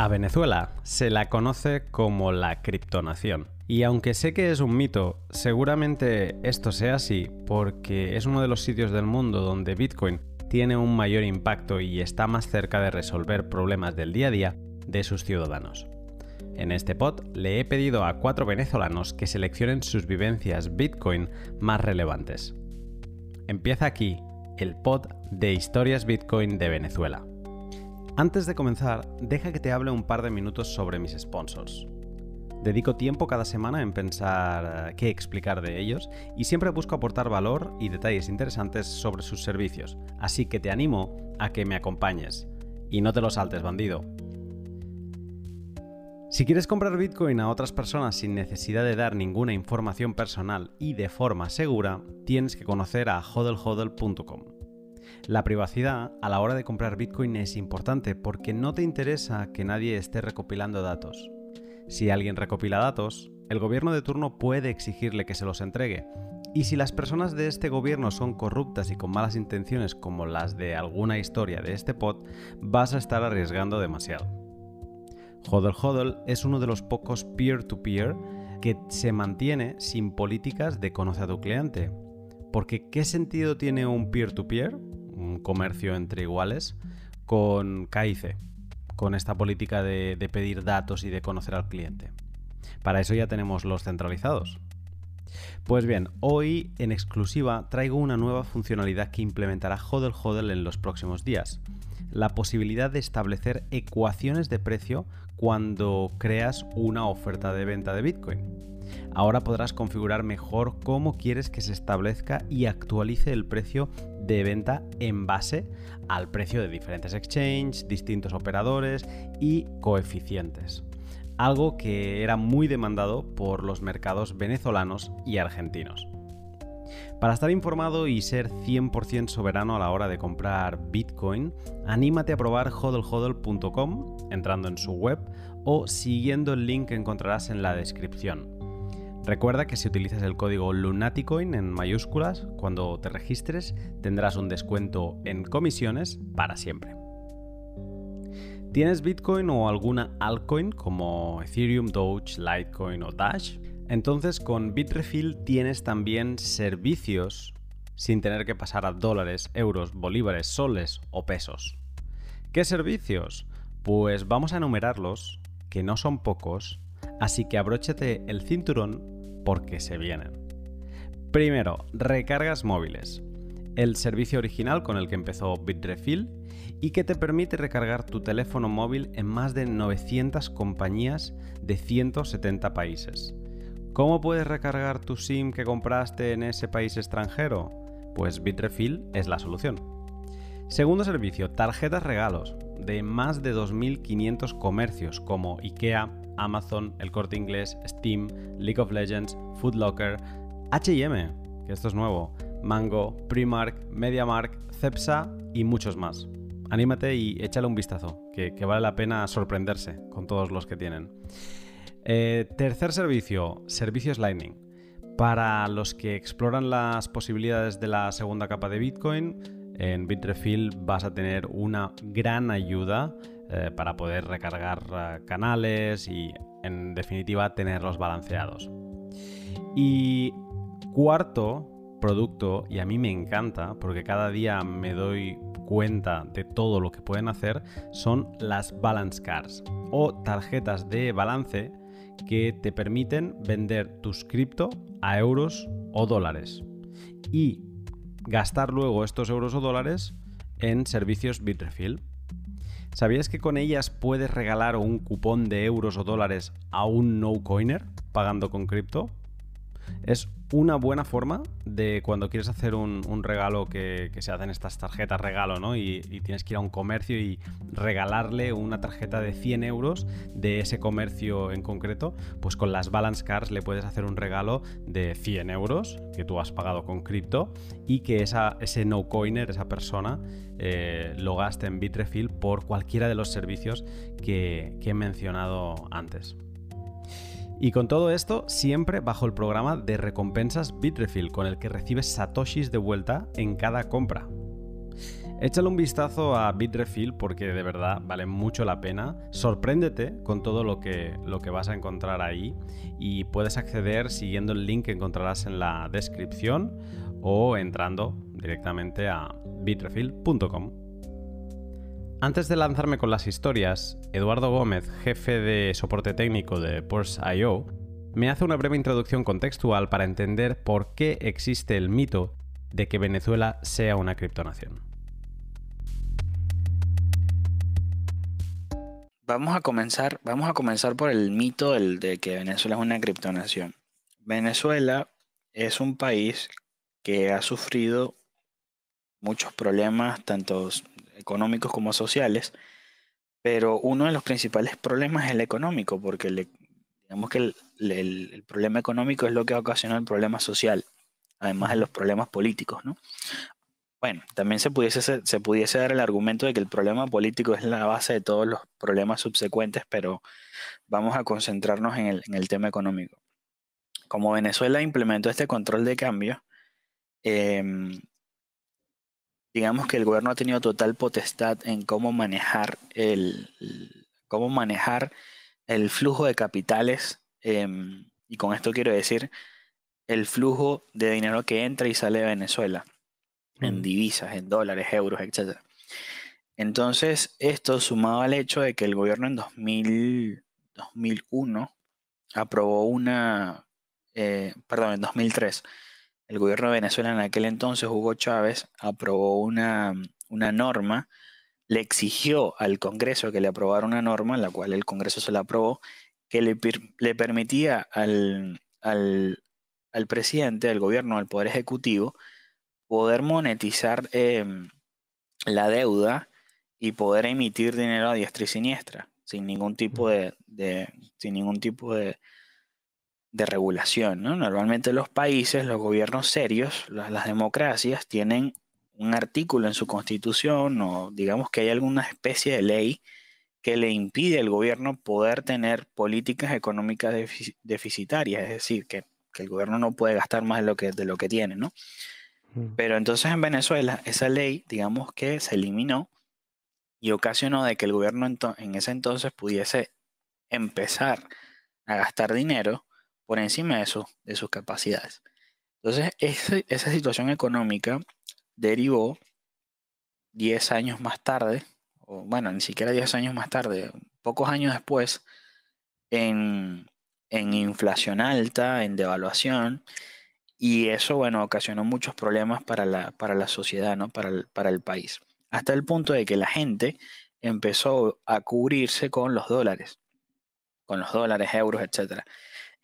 A Venezuela se la conoce como la criptonación. Y aunque sé que es un mito, seguramente esto sea así porque es uno de los sitios del mundo donde Bitcoin tiene un mayor impacto y está más cerca de resolver problemas del día a día de sus ciudadanos. En este pod le he pedido a cuatro venezolanos que seleccionen sus vivencias Bitcoin más relevantes. Empieza aquí el pod de historias Bitcoin de Venezuela. Antes de comenzar, deja que te hable un par de minutos sobre mis sponsors. Dedico tiempo cada semana en pensar eh, qué explicar de ellos y siempre busco aportar valor y detalles interesantes sobre sus servicios, así que te animo a que me acompañes. Y no te lo saltes, bandido. Si quieres comprar Bitcoin a otras personas sin necesidad de dar ninguna información personal y de forma segura, tienes que conocer a hodlhodl.com. La privacidad a la hora de comprar Bitcoin es importante porque no te interesa que nadie esté recopilando datos. Si alguien recopila datos, el gobierno de turno puede exigirle que se los entregue. Y si las personas de este gobierno son corruptas y con malas intenciones como las de alguna historia de este pod, vas a estar arriesgando demasiado. Hodl Hodl es uno de los pocos peer-to-peer -peer que se mantiene sin políticas de conoce a tu cliente. Porque ¿qué sentido tiene un peer-to-peer? -peer? Un comercio entre iguales, con KIC, con esta política de, de pedir datos y de conocer al cliente. Para eso ya tenemos los centralizados. Pues bien, hoy en exclusiva traigo una nueva funcionalidad que implementará Hodel Hodel en los próximos días. La posibilidad de establecer ecuaciones de precio cuando creas una oferta de venta de Bitcoin. Ahora podrás configurar mejor cómo quieres que se establezca y actualice el precio de venta en base al precio de diferentes exchanges, distintos operadores y coeficientes. Algo que era muy demandado por los mercados venezolanos y argentinos. Para estar informado y ser 100% soberano a la hora de comprar Bitcoin, anímate a probar hodlhodl.com entrando en su web o siguiendo el link que encontrarás en la descripción. Recuerda que si utilizas el código Lunaticoin en mayúsculas, cuando te registres tendrás un descuento en comisiones para siempre. ¿Tienes Bitcoin o alguna altcoin como Ethereum, Doge, Litecoin o Dash? Entonces con Bitrefill tienes también servicios sin tener que pasar a dólares, euros, bolívares, soles o pesos. ¿Qué servicios? Pues vamos a enumerarlos, que no son pocos, Así que abróchate el cinturón porque se vienen. Primero, recargas móviles. El servicio original con el que empezó Bitrefill y que te permite recargar tu teléfono móvil en más de 900 compañías de 170 países. ¿Cómo puedes recargar tu SIM que compraste en ese país extranjero? Pues Bitrefill es la solución. Segundo servicio, tarjetas regalos de más de 2.500 comercios como IKEA, Amazon, El Corte Inglés, Steam, League of Legends, Food Locker, HM, que esto es nuevo, Mango, Primark, MediaMark, Cepsa y muchos más. Anímate y échale un vistazo, que, vale la pena sorprenderse con todos los que tienen. Eh, tercer servicio, servicios Lightning. Para los que exploran las posibilidades de la segunda capa de Bitcoin, en Bitrefill vas a tener una gran ayuda eh, para poder recargar eh, canales y en definitiva tenerlos balanceados. Y cuarto producto, y a mí me encanta porque cada día me doy cuenta de todo lo que pueden hacer, son las balance cards o tarjetas de balance que te permiten vender tus cripto a euros o dólares y gastar luego estos euros o dólares en servicios Bitrefill. ¿Sabías que con ellas puedes regalar un cupón de euros o dólares a un no-coiner pagando con cripto? Es una buena forma de cuando quieres hacer un, regalo que, se hacen estas tarjetas regalo, ¿no? Y, tienes que ir a un comercio y regalarle una tarjeta de 100 euros de ese comercio en concreto, pues con las balance cards le puedes hacer un regalo de 100 euros que tú has pagado con cripto y que esa, ese no coiner, esa persona, eh, lo gaste en Bitrefill por cualquiera de los servicios que he mencionado antes. Y con todo esto, siempre bajo el programa de recompensas Bitrefill, con el que recibes satoshis de vuelta en cada compra. Échale un vistazo a Bitrefill porque de verdad vale mucho la pena. Sorpréndete con todo lo que, lo que vas a encontrar ahí y puedes acceder siguiendo el link que encontrarás en la descripción o entrando directamente a bitrefill.com. Antes de lanzarme con las historias, Eduardo Gómez, jefe de soporte técnico de Porsche.io, me hace una breve introducción contextual para entender por qué existe el mito de que Venezuela sea una criptonación. Vamos a comenzar, vamos a comenzar por el mito de que Venezuela es una criptonación. Venezuela es un país que ha sufrido muchos problemas, tanto económicos como sociales, pero uno de los principales problemas es el económico, porque digamos que el, problema económico es lo que ocasiona el problema social, además de los problemas políticos, ¿no? Bueno, también se pudiese, se pudiese dar el argumento de que el problema político es la base de todos los problemas subsecuentes, pero vamos a concentrarnos en el, tema económico. Como Venezuela implementó este control de cambio, em, digamos que el gobierno ha tenido total potestad en cómo manejar el, cómo manejar el flujo de capitales, em, y con esto quiero decir el flujo de dinero que entra y sale de Venezuela en divisas, en dólares, euros, etc. Entonces, esto sumado al hecho de que el gobierno en 2001 aprobó una, eh, perdón, en 2003, el gobierno de Venezuela en aquel entonces, Hugo Chávez, aprobó una, una norma, le exigió al Congreso que le aprobara una norma, la cual el Congreso se la aprobó, que le, le permitía al, al, al presidente, al gobierno, al Poder Ejecutivo, poder monetizar em, la deuda y poder emitir dinero a diestra y siniestra, sin ningún tipo de, sin ningún tipo de, de regulación. Normalmente los países, los gobiernos serios, las, democracias, tienen un artículo en su constitución o digamos que hay alguna especie de ley que le impide al gobierno poder tener políticas económicas deficitarias, es decir, que, el gobierno no puede gastar más de lo que, de lo que tiene, ¿no? Pero entonces en Venezuela esa ley, digamos que se eliminó y ocasionó de que el gobierno en ese entonces pudiese empezar a gastar dinero por encima de, sus capacidades. Entonces esa situación económica derivó 10 años más tarde, o bueno, ni siquiera 10 años más tarde, pocos años después, en, en inflación alta, en devaluación y eso, bueno, ocasionó muchos problemas para la, para la sociedad, ¿no? Para el, para el país. Hasta el punto de que la gente empezó a cubrirse con los dólares, con los dólares, euros, etc.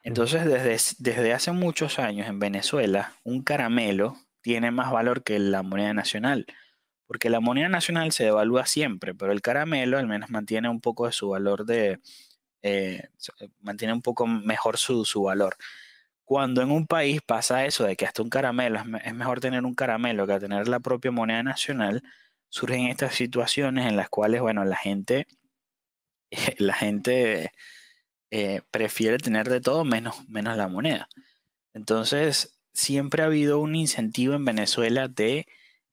Entonces, desde, desde hace muchos años en Venezuela, un caramelo tiene más valor que la moneda nacional, porque la moneda nacional se devalúa siempre, pero el caramelo al menos mantiene un poco de su valor de, eh, mantiene un poco mejor su, su valor. Cuando en un país pasa eso de que hasta un caramelo, es, mejor tener un caramelo que tener la propia moneda nacional, surgen estas situaciones en las cuales, bueno, la gente, la gente eh, prefiere tener de todo menos, menos la moneda. Entonces, siempre ha habido un incentivo en Venezuela de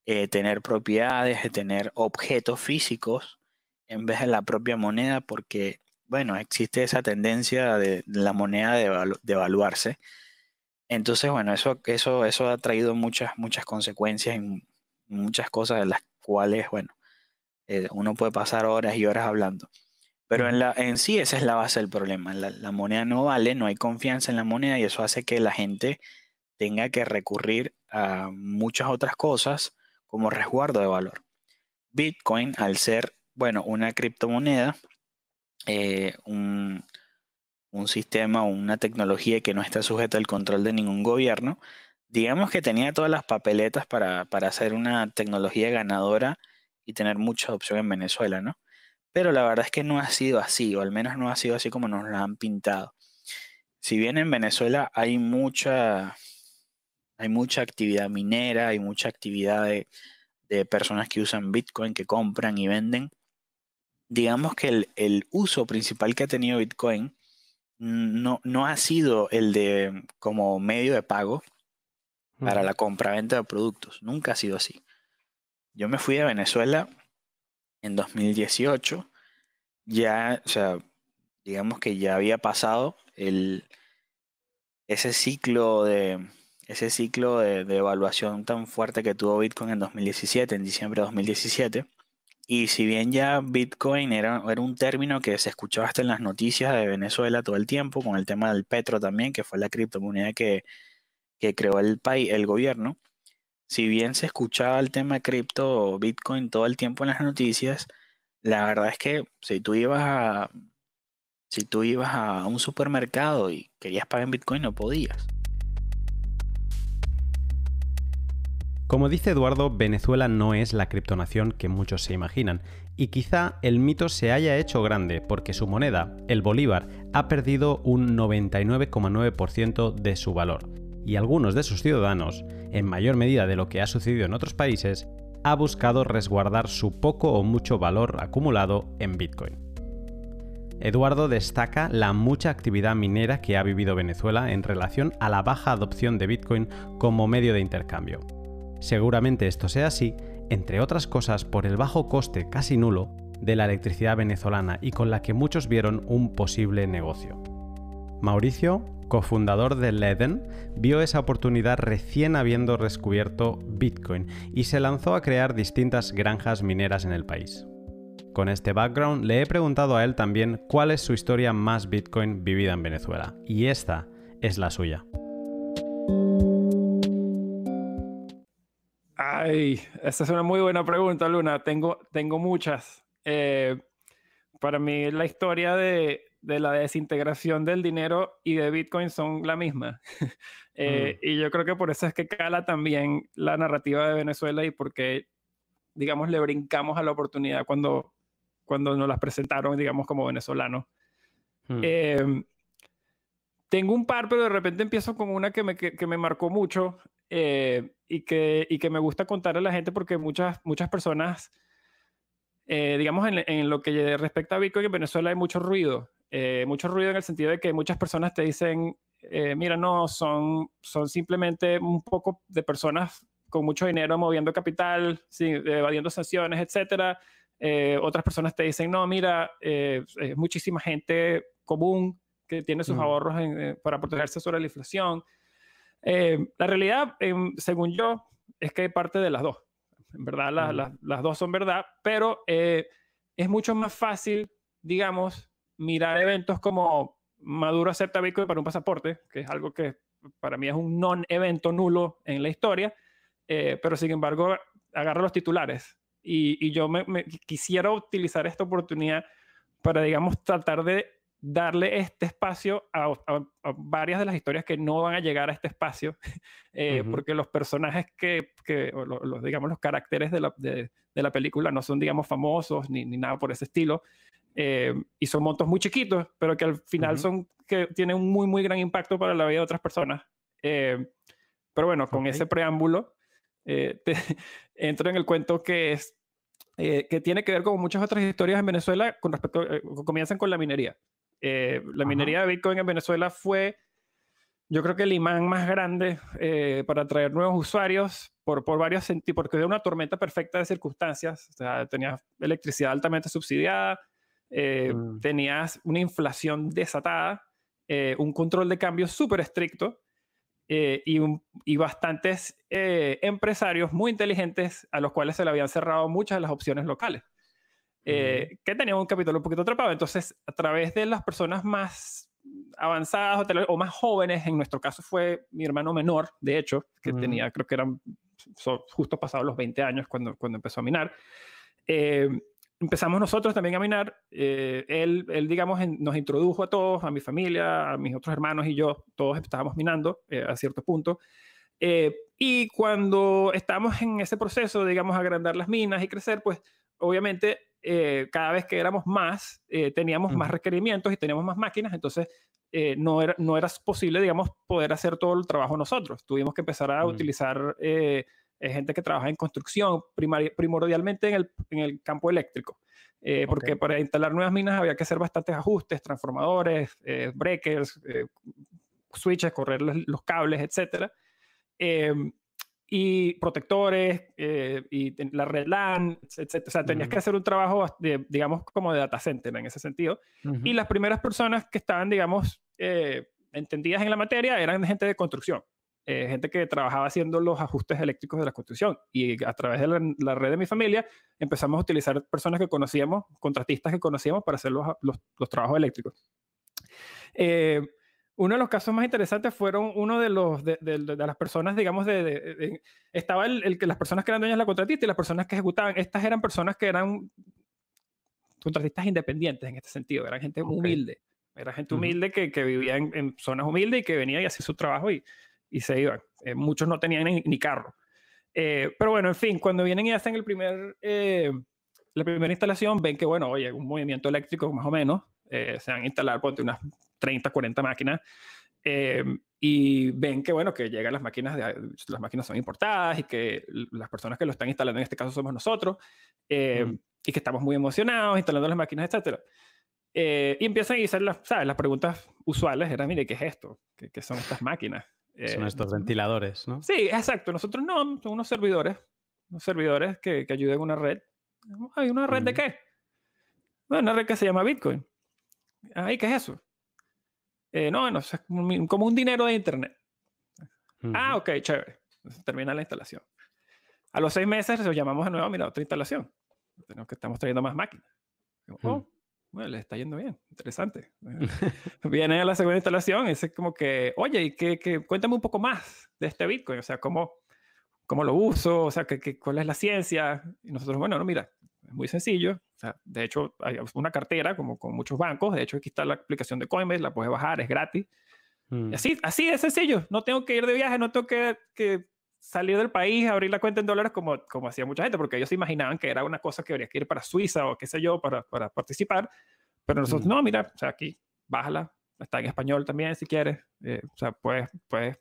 eh, tener propiedades, de tener objetos físicos en vez de la propia moneda, porque, bueno, existe esa tendencia de la moneda de, evaluarse entonces, bueno, eso, eso, eso ha traído muchas, muchas consecuencias en muchas cosas de las cuales, bueno, eh, uno puede pasar horas y horas hablando. Pero en, la, en sí esa es la base del problema. La, la, moneda no vale, no hay confianza en la moneda y eso hace que la gente tenga que recurrir a muchas otras cosas como resguardo de valor. Bitcoin, al ser, bueno, una criptomoneda, eh, un, un sistema o una tecnología que no está sujeta al control de ningún gobierno, digamos que tenía todas las papeletas para, para hacer una tecnología ganadora y tener mucha opción en Venezuela, ¿no? Pero la verdad es que no ha sido así, o al menos no ha sido así como nos lo han pintado. Si bien en Venezuela hay mucha, hay mucha actividad minera, hay mucha actividad de, de personas que usan Bitcoin, que compran y venden, digamos que el, el uso principal que ha tenido Bitcoin no, no ha sido el de como medio de pago para la compra-venta de productos. Nunca ha sido así. yo me fui de Venezuela en 2018, ya, o sea, digamos que ya había pasado el, ese ciclo de ese ciclo de, evaluación tan fuerte que tuvo Bitcoin en 2017, en diciembre de 2017. Y si bien ya Bitcoin era, era un término que se escuchaba hasta en las noticias de Venezuela todo el tiempo, con el tema del petro también, que fue la criptomoneda que, que creó el el gobierno, si bien se escuchaba el tema cripto Bitcoin todo el tiempo en las noticias, la verdad es que si tú ibas a si tú ibas a un supermercado y querías pagar en Bitcoin no podías. Como dice Eduardo, Venezuela no es la criptonación que muchos se imaginan, y quizá el mito se haya hecho grande porque su moneda, el bolívar, ha perdido un 99,9% de su valor, y algunos de sus ciudadanos, en mayor medida de lo que ha sucedido en otros países, ha buscado resguardar su poco o mucho valor acumulado en Bitcoin. Eduardo destaca la mucha actividad minera que ha vivido Venezuela en relación a la baja adopción de Bitcoin como medio de intercambio. Seguramente esto sea así, entre otras cosas por el bajo coste casi nulo de la electricidad venezolana y con la que muchos vieron un posible negocio. Mauricio cofundador de Leden, vio esa oportunidad recién habiendo descubierto Bitcoin y se lanzó a crear distintas granjas mineras en el país. Con este background le he preguntado a él también cuál es su historia más Bitcoin vivida en Venezuela, y esta es la suya. Ay, esa es una muy buena pregunta, Luna. Tengo, tengo muchas. Eh, para mí la historia de, de la desintegración del dinero y de Bitcoin son la misma. Eh, mm. Y yo creo que por eso es que cala también la narrativa de Venezuela y porque, digamos, le brincamos a la oportunidad cuando, cuando nos las presentaron, digamos, como venezolanos. Mm. Em, tengo un par, pero de repente empiezo con una que me, que, me marcó mucho eh, y, que, y que me gusta contar a la gente porque muchas, muchas personas... Eh, digamos, en, en, lo que respecta a Bitcoin, en Venezuela hay mucho ruido. Eh, mucho ruido en el sentido de que muchas personas te dicen, eh, mira, no, son, son simplemente un poco de personas con mucho dinero moviendo capital, evadiendo sanciones, etcétera. Eh, otras personas te dicen, no, mira, es muchísima gente común que tiene sus mm. ahorros para protegerse sobre la inflación. la realidad, em, según yo, es que hay parte de las dos. En verdad, mm. las dos son verdad, pero es mucho más fácil, digamos, mirar eventos como Maduro acepta Bitcoin para un pasaporte, que es algo que para mí es un non-evento nulo en la historia, eh, pero sin embargo agarra los titulares. Y, yo me, quisiera utilizar esta oportunidad para, digamos, tratar de darle este espacio a, varias de las historias que no van a llegar a este espacio, eh, porque los personajes que, que los, digamos, los caracteres de la, de, de la, película no son, digamos, famosos ni, ni nada por ese estilo. Eh, y son montos muy chiquitos, pero que al final son que tienen un muy, muy gran impacto para la vida de otras personas. Eh, pero bueno, con ese preámbulo, eh, entro en el cuento que es que tiene que ver con muchas otras historias en Venezuela con respecto, comienzan con la minería. la minería de Bitcoin en Venezuela fue, yo creo que el imán más grande para atraer nuevos usuarios por, por varios sentidos, porque era una tormenta perfecta de circunstancias. O sea, tenía electricidad altamente subsidiada, eh, mm. tenías una inflación desatada, eh, un control de cambio súper estricto eh, y, y, bastantes empresarios muy inteligentes a los cuales se le habían cerrado muchas de las opciones locales, que tenían un capital un poquito atrapado. Entonces, a través de las personas más avanzadas o, más jóvenes, en nuestro caso fue mi hermano menor, de hecho, que mm. tenía, creo que eran justo pasados los 20 años cuando, cuando empezó a minar empezamos nosotros también a minar. Eh, él, él, digamos, nos introdujo a todos, a mi familia, a mis otros hermanos y yo, todos estábamos minando eh, a cierto punto. Eh, y cuando estamos en ese proceso, digamos, agrandar las minas y crecer, pues obviamente cada vez que éramos más, teníamos más requerimientos y teníamos más máquinas, entonces no, era, no era posible, digamos, poder hacer todo el trabajo nosotros. Tuvimos que empezar a utilizar gente que trabaja en construcción, primordialmente en el, en el, campo eléctrico. Eh, porque para instalar nuevas minas había que hacer bastantes ajustes, transformadores, eh, breakers, eh, switches, correr los, cables, etc. Em, y protectores eh, y la red LAN, etc. O sea, tenías que hacer un trabajo, de, digamos, como de data center en ese sentido. Y las primeras personas que estaban, digamos, eh, entendidas en la materia eran gente de construcción. Eh, gente que trabajaba haciendo los ajustes eléctricos de la construcción. Y a través de la, red de mi familia empezamos a utilizar personas que conocíamos, contratistas que conocíamos para hacer los, los, trabajos eléctricos. Eh, uno de los casos más interesantes fueron uno de los de, las personas, digamos, de, estaba el, que las personas que eran dueñas de la contratista y las personas que ejecutaban. Estas eran personas que eran contratistas independientes en este sentido, eran gente humilde. Era gente humilde que, que vivía en, en, zonas humildes y que venía y hacía su trabajo y, y se iban. Eh, muchos no tenían ni, carro. Eh, pero bueno, en fin, cuando vienen y hacen el primer, eh, la primera instalación, ven que, bueno, oye, un movimiento eléctrico más o menos, se van a instalar, ponte unas 30, 40 máquinas, y ven que, bueno, que llegan las máquinas, de, las máquinas son importadas y que las personas que lo están instalando en este caso somos nosotros, y que estamos muy emocionados instalando las máquinas, etcétera. y empiezan a hacer las, ¿sabes? las preguntas usuales, era, mire, ¿qué es esto? ¿Qué, qué son estas máquinas? Son eh, estos ventiladores, ¿no? Sí, exacto. Nosotros no, son unos servidores, unos servidores que, que ayuden a una red. ¿Hay una red de qué? Bueno, una red que se llama Bitcoin. ¿y qué es eso? Eh, no, no, es como un dinero de Internet. Ah, ok, chévere. termina la instalación. A los seis meses lo llamamos de nuevo, mira, otra instalación. Tenemos que estamos trayendo más máquinas. Oh, bueno, le está yendo bien, interesante. Viene a la segunda instalación y es como que, oye, y que, cuéntame un poco más de este Bitcoin, o sea, cómo, cómo lo uso, o sea, que, cuál es la ciencia. Y nosotros, bueno, no, mira, es muy sencillo. O sea, de hecho, hay una cartera como con muchos bancos. De hecho, aquí está la aplicación de Coinbase, la puedes bajar, es gratis. Mm. así, así es sencillo. No tengo que ir de viaje, no tengo que, que salir del país, abrir la cuenta en dólares como, como hacía mucha gente, porque ellos se imaginaban que era una cosa que habría que ir para Suiza o qué sé yo para, para participar. Pero nosotros, no, mira, o sea, aquí, bájala, está en español también si quieres, eh, o sea, puedes, puedes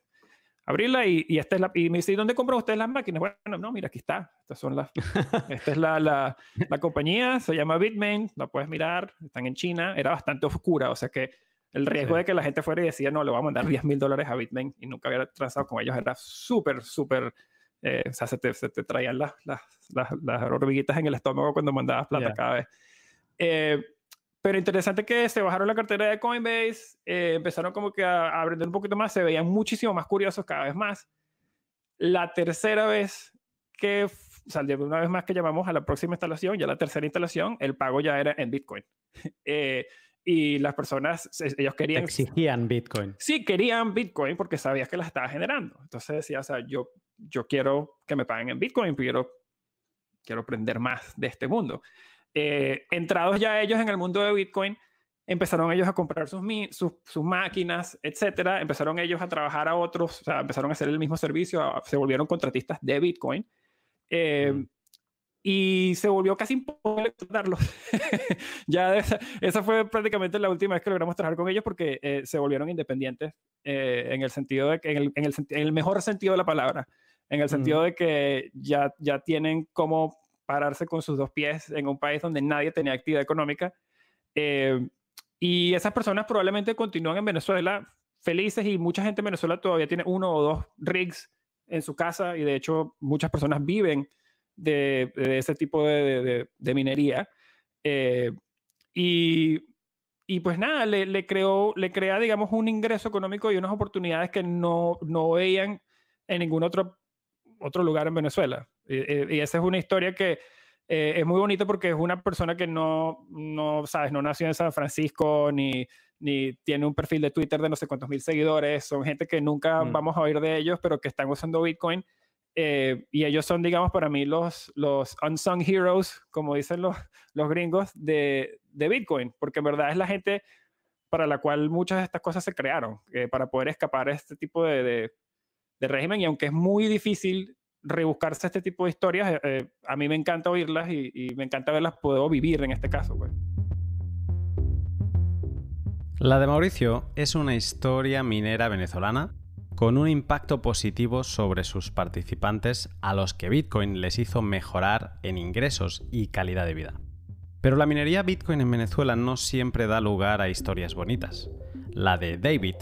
abrirla y, y, esta es la, y me dice, ¿dónde compran ustedes las máquinas? Bueno, no, mira, aquí está, estas son las, esta es la, la, la compañía, se llama Bitmain, la puedes mirar, están en China, era bastante oscura, o sea que el riesgo de que la gente fuera y decía, no, le voy a mandar 10 mil dólares a Bitmain y nunca hubiera transado con ellos era súper, súper, eh, o sea, se te, se te traían las, las, las, las, hormiguitas en el estómago cuando mandabas plata cada vez. Eh, pero interesante que se bajaron la cartera de Coinbase, eh, empezaron como que a, aprender un poquito más, se veían muchísimo más curiosos cada vez más. La tercera vez que, o sea, una vez más que llamamos a la próxima instalación, ya la tercera instalación, el pago ya era en Bitcoin. y las personas, ellos querían... Exigían Bitcoin. Sí, querían Bitcoin porque sabías que las estaba generando. Entonces decía, o sea, yo, yo quiero que me paguen en Bitcoin, quiero, quiero aprender más de este mundo. Eh, entrados ya ellos en el mundo de Bitcoin, empezaron ellos a comprar sus, sus, máquinas, etcétera. Empezaron ellos a trabajar a otros, o sea, empezaron a hacer el mismo servicio, se volvieron contratistas de Bitcoin. Eh, y se volvió casi imposible darlos. ya esa, fue prácticamente la última vez que logramos trabajar con ellos porque eh, se volvieron independientes en el sentido de que, en el, en, el, en el, mejor sentido de la palabra, en el sentido de que ya, ya tienen como pararse con sus dos pies en un país donde nadie tenía actividad económica. Eh, y esas personas probablemente continúan en Venezuela felices y mucha gente en Venezuela todavía tiene uno o dos rigs en su casa y de hecho muchas personas viven de, ese tipo de, minería. Eh, y, y, pues nada, le, le, creó, le crea, digamos, un ingreso económico y unas oportunidades que no, no veían en ningún otro, otro lugar en Venezuela. Y, esa es una historia que eh, es muy bonita porque es una persona que no, no, sabes, no nació en San Francisco ni, ni tiene un perfil de Twitter de no sé cuántos mil seguidores. Son gente que nunca mm. vamos a oír de ellos, pero que están usando Bitcoin. Eh, y ellos son, digamos, para mí los, los unsung heroes, como dicen los, los gringos, de, de Bitcoin, porque en verdad es la gente para la cual muchas de estas cosas se crearon, eh, para poder escapar a este tipo de, de, régimen. Y aunque es muy difícil rebuscarse este tipo de historias, eh, a mí me encanta oírlas y, me encanta verlas, puedo vivir en este caso. Pues. La de Mauricio es una historia minera venezolana con un impacto positivo sobre sus participantes a los que Bitcoin les hizo mejorar en ingresos y calidad de vida. Pero la minería Bitcoin en Venezuela no siempre da lugar a historias bonitas. La de David,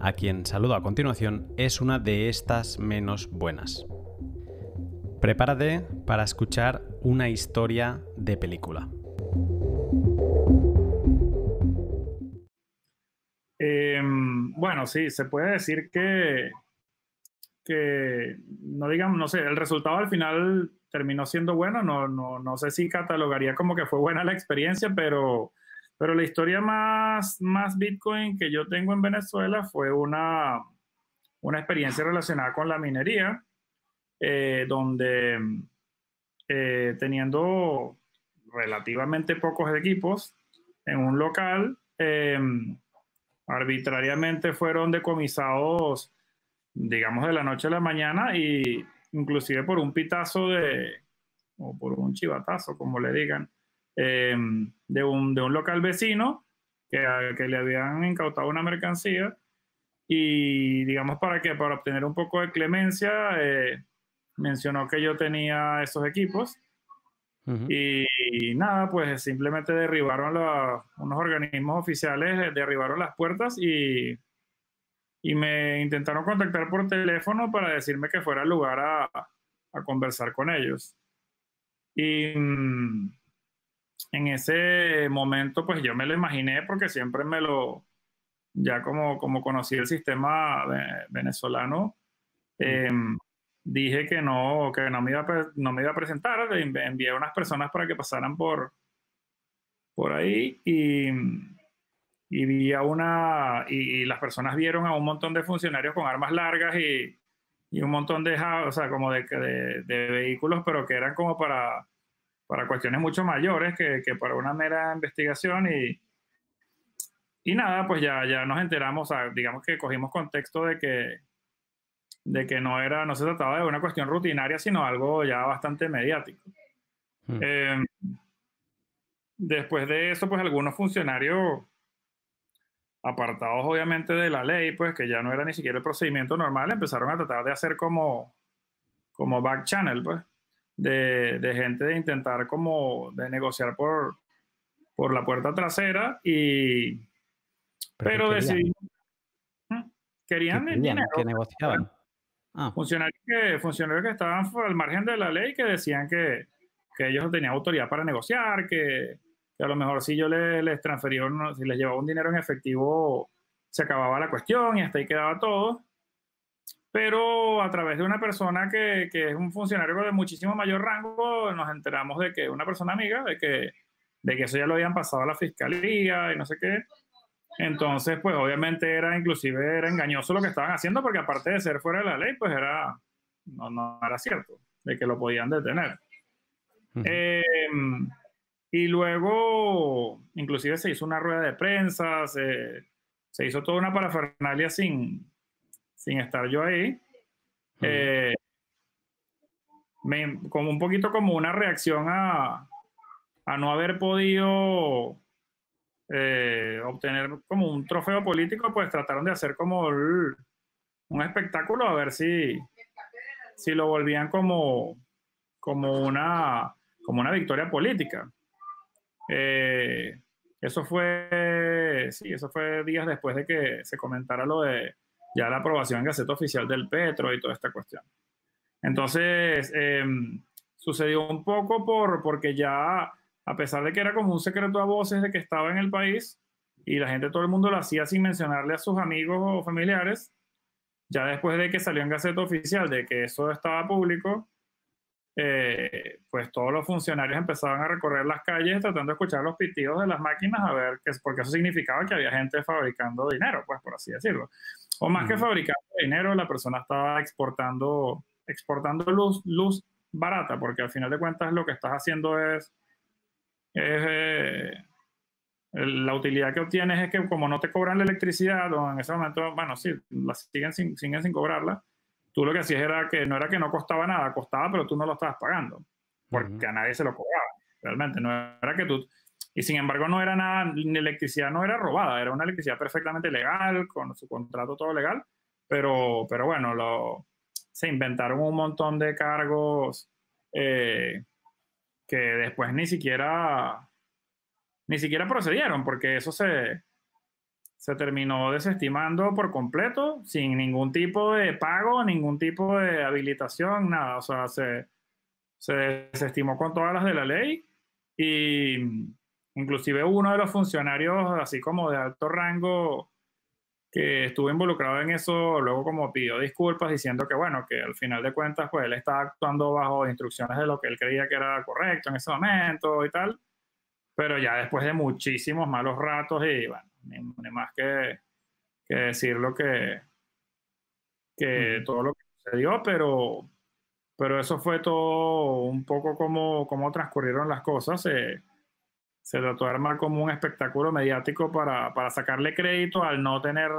a quien saludo a continuación, es una de estas menos buenas. Prepárate para escuchar una historia de película. Em, bueno, sí, se puede decir que, que, no digamos, no sé, el resultado al final terminó siendo bueno, no, no, no sé si catalogaría como que fue buena la experiencia, pero, pero la historia más, más Bitcoin que yo tengo en Venezuela fue una, una experiencia relacionada con la minería eh, donde eh, teniendo relativamente pocos equipos en un local, em, arbitrariamente fueron decomisados, digamos, de la noche a la mañana y inclusive por un pitazo de, o por un chivatazo, como le digan, em, de, un, de un local vecino que, que le habían incautado una mercancía. Y digamos para que para obtener un poco de clemencia eh, mencionó que yo tenía esos equipos y, nada, pues simplemente derribaron unos organismos oficiales, derribaron las puertas y, y me intentaron contactar por teléfono para decirme que fuera al lugar a, a conversar con ellos. Y mm, en ese momento, pues yo me lo imaginé porque siempre me lo, ya como, como conocí el sistema venezolano, eh, dije que no, que no me iba a, no me iba a presentar, envié a unas personas para que pasaran por, por ahí y, y vi a una, y, las personas vieron a un montón de funcionarios con armas largas y, y un montón de, o sea, como de, de, de, vehículos, pero que eran como para, para cuestiones mucho mayores que, que para una mera investigación y, y nada, pues ya, ya nos enteramos, o sea, digamos que cogimos contexto de que, de que no, era, no se trataba de una cuestión rutinaria, sino algo ya bastante mediático. Hmm. Em, después de eso, pues algunos funcionarios apartados obviamente de la ley, pues que ya no era ni siquiera el procedimiento normal, empezaron a tratar de hacer como, como back channel, pues, de, de gente de intentar como de negociar por, por la puerta trasera y pero, decidimos querían, dinero. Que negociaban. Ah. Funcionarios, que, funcionarios que estaban al margen de la ley que decían que, que ellos tenían autoridad para negociar, que, que a lo mejor si yo les, les transfería, si les llevaba un dinero en efectivo, se acababa la cuestión y hasta ahí quedaba todo. Pero a través de una persona que, que es un funcionario de muchísimo mayor rango, nos enteramos de que una persona amiga, de que, de que eso ya lo habían pasado a la fiscalía y no sé qué. Entonces, pues obviamente era inclusive era engañoso lo que estaban haciendo porque aparte de ser fuera de la ley, pues era, no, no era cierto, de que lo podían detener. Em, y luego, inclusive se hizo una rueda de prensa, se, se hizo toda una parafernalia sin, sin estar yo ahí. Eh, como un poquito como una reacción a, a no haber podido eh, obtener como un trofeo político, pues trataron de hacer como un espectáculo a ver si, si lo volvían como, como, una, como una victoria política. Eh, eso fue, sí, eso fue días después de que se comentara lo de ya la aprobación en Gaceta Oficial del Petro y toda esta cuestión. Entonces, em, sucedió un poco por, porque ya a pesar de que era como un secreto a voces de que estaba en el país y la gente, todo el mundo lo hacía sin mencionarle a sus amigos o familiares, ya después de que salió en Gaceta Oficial de que eso estaba público, eh, pues todos los funcionarios empezaban a recorrer las calles tratando de escuchar los pitidos de las máquinas a ver qué, porque eso significaba que había gente fabricando dinero, pues por así decirlo. O más que fabricando dinero, la persona estaba exportando, exportando luz, luz barata, porque al final de cuentas lo que estás haciendo es eh, la utilidad que obtienes es que como no te cobran la electricidad, o en ese momento, bueno, sí, la siguen sin, siguen sin cobrarla, tú lo que hacías era que no era que no costaba nada, costaba, pero tú no lo estabas pagando, porque a nadie se lo cobraba, realmente, no era que tú... Y sin embargo no era nada, la electricidad no era robada, era una electricidad perfectamente legal, con su contrato todo legal, pero, pero bueno, lo, se inventaron un montón de cargos eh, que después ni siquiera, ni siquiera procedieron, porque eso se, se terminó desestimando por completo, sin ningún tipo de pago, ningún tipo de habilitación, nada. O sea, se, se desestimó con todas las de la ley y inclusive uno de los funcionarios, así como de alto rango, que estuvo involucrado en eso, luego como pidió disculpas diciendo que bueno, que al final de cuentas pues él estaba actuando bajo instrucciones de lo que él creía que era correcto en ese momento y tal, pero ya después de muchísimos malos ratos y bueno, ni, más que, que, decir lo que, que todo lo que sucedió, pero, pero eso fue todo un poco como, como transcurrieron las cosas. Se trató de armar como un espectáculo mediático para, para, sacarle crédito al no tener,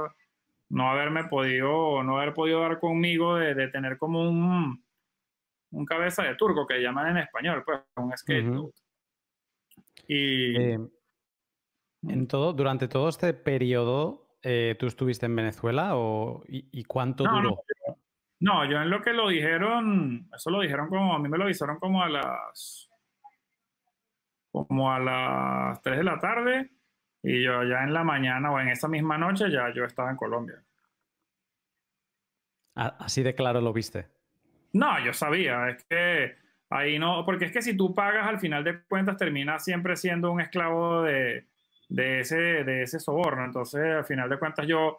no haberme podido, no haber podido dar conmigo de, de tener como un, un cabeza de turco que llaman en español, pues un scapegoat. Y eh, en todo, durante todo este periodo, eh, ¿tú estuviste en Venezuela o, y, cuánto duró? No, yo en lo que lo dijeron, eso lo dijeron como, a mí me lo avisaron como a las, como a las 3 de la tarde y yo ya en la mañana o en esa misma noche ya yo estaba en Colombia. Así de claro lo viste. No, yo sabía, es que ahí no, porque es que si tú pagas al final de cuentas terminas siempre siendo un esclavo de, de, ese, de ese soborno. Entonces al final de cuentas yo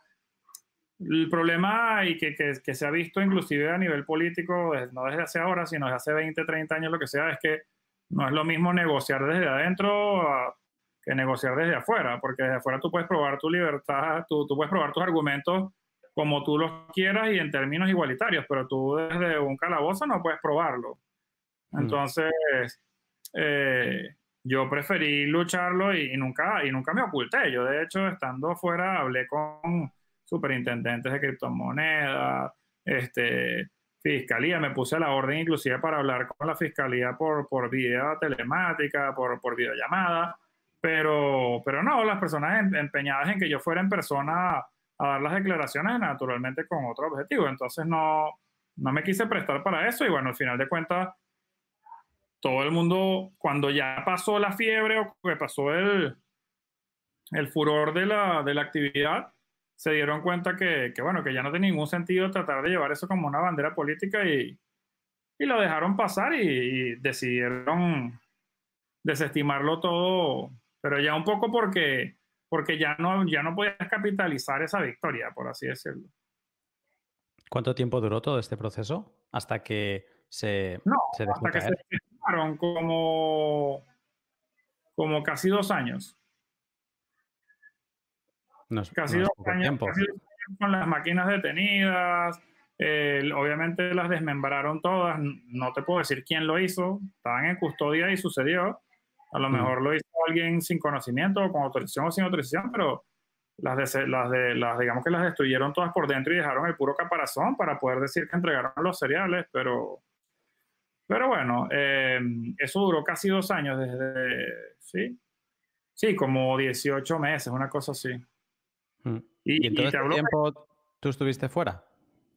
el problema y que, que, que, se ha visto inclusive a nivel político, no desde hace ahora, sino desde hace 20, 30 años, lo que sea, es que no es lo mismo negociar desde adentro que negociar desde afuera, porque desde afuera tú puedes probar tu libertad, tú, tú, puedes probar tus argumentos como tú los quieras y en términos igualitarios, pero tú desde un calabozo no puedes probarlo. Mm. Entonces, eh, yo preferí lucharlo y, y, nunca, y nunca me oculté. Yo, de hecho, estando afuera, hablé con superintendentes de criptomonedas, este, fiscalía, me puse a la orden inclusive para hablar con la fiscalía por, por vía telemática, por, por videollamada, pero, pero no, las personas em, empeñadas en que yo fuera en persona a, dar las declaraciones, naturalmente con otro objetivo, entonces no, no me quise prestar para eso y bueno, al final de cuentas, todo el mundo, cuando ya pasó la fiebre o que pasó el, el furor de la, de la actividad, se dieron cuenta que, que, bueno, que ya no tenía ningún sentido tratar de llevar eso como una bandera política y, y lo dejaron pasar y, decidieron desestimarlo todo, pero ya un poco porque, porque ya, no, ya no podías capitalizar esa victoria, por así decirlo. ¿Cuánto tiempo duró todo este proceso? Hasta que se, no, se dejó hasta que se desestimaron como, como casi dos años casi, dos años, con las máquinas detenidas. obviamente las desmembraron todas. No te puedo decir quién lo hizo. Estaban en custodia y sucedió. A lo mejor lo hizo alguien sin conocimiento, con autorización o sin autorización, pero las, de, las, de, las digamos que las destruyeron todas por dentro y dejaron el puro caparazón para poder decir que entregaron los cereales, pero, pero bueno, eh, eso duró casi dos años desde, sí, sí, como 18 meses, una cosa así. Mm. ¿Y, en todo este tiempo tú estuviste fuera?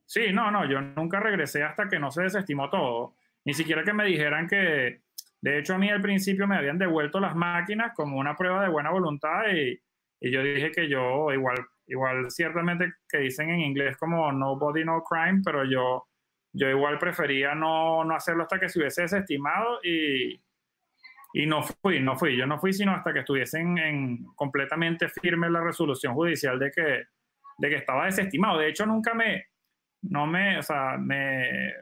Sí, no, no, yo nunca regresé hasta que no se desestimó todo. Ni siquiera que me dijeran que, de hecho a mí al principio me habían devuelto las máquinas como una prueba de buena voluntad y, y yo dije que yo igual, igual ciertamente que dicen en inglés como nobody no crime, pero yo, yo igual prefería no, no hacerlo hasta que se hubiese desestimado y, y no fui, no fui. Yo no fui sino hasta que estuviesen en, completamente firme la resolución judicial de que, de que estaba desestimado. De hecho, nunca me, no me, o sea, me,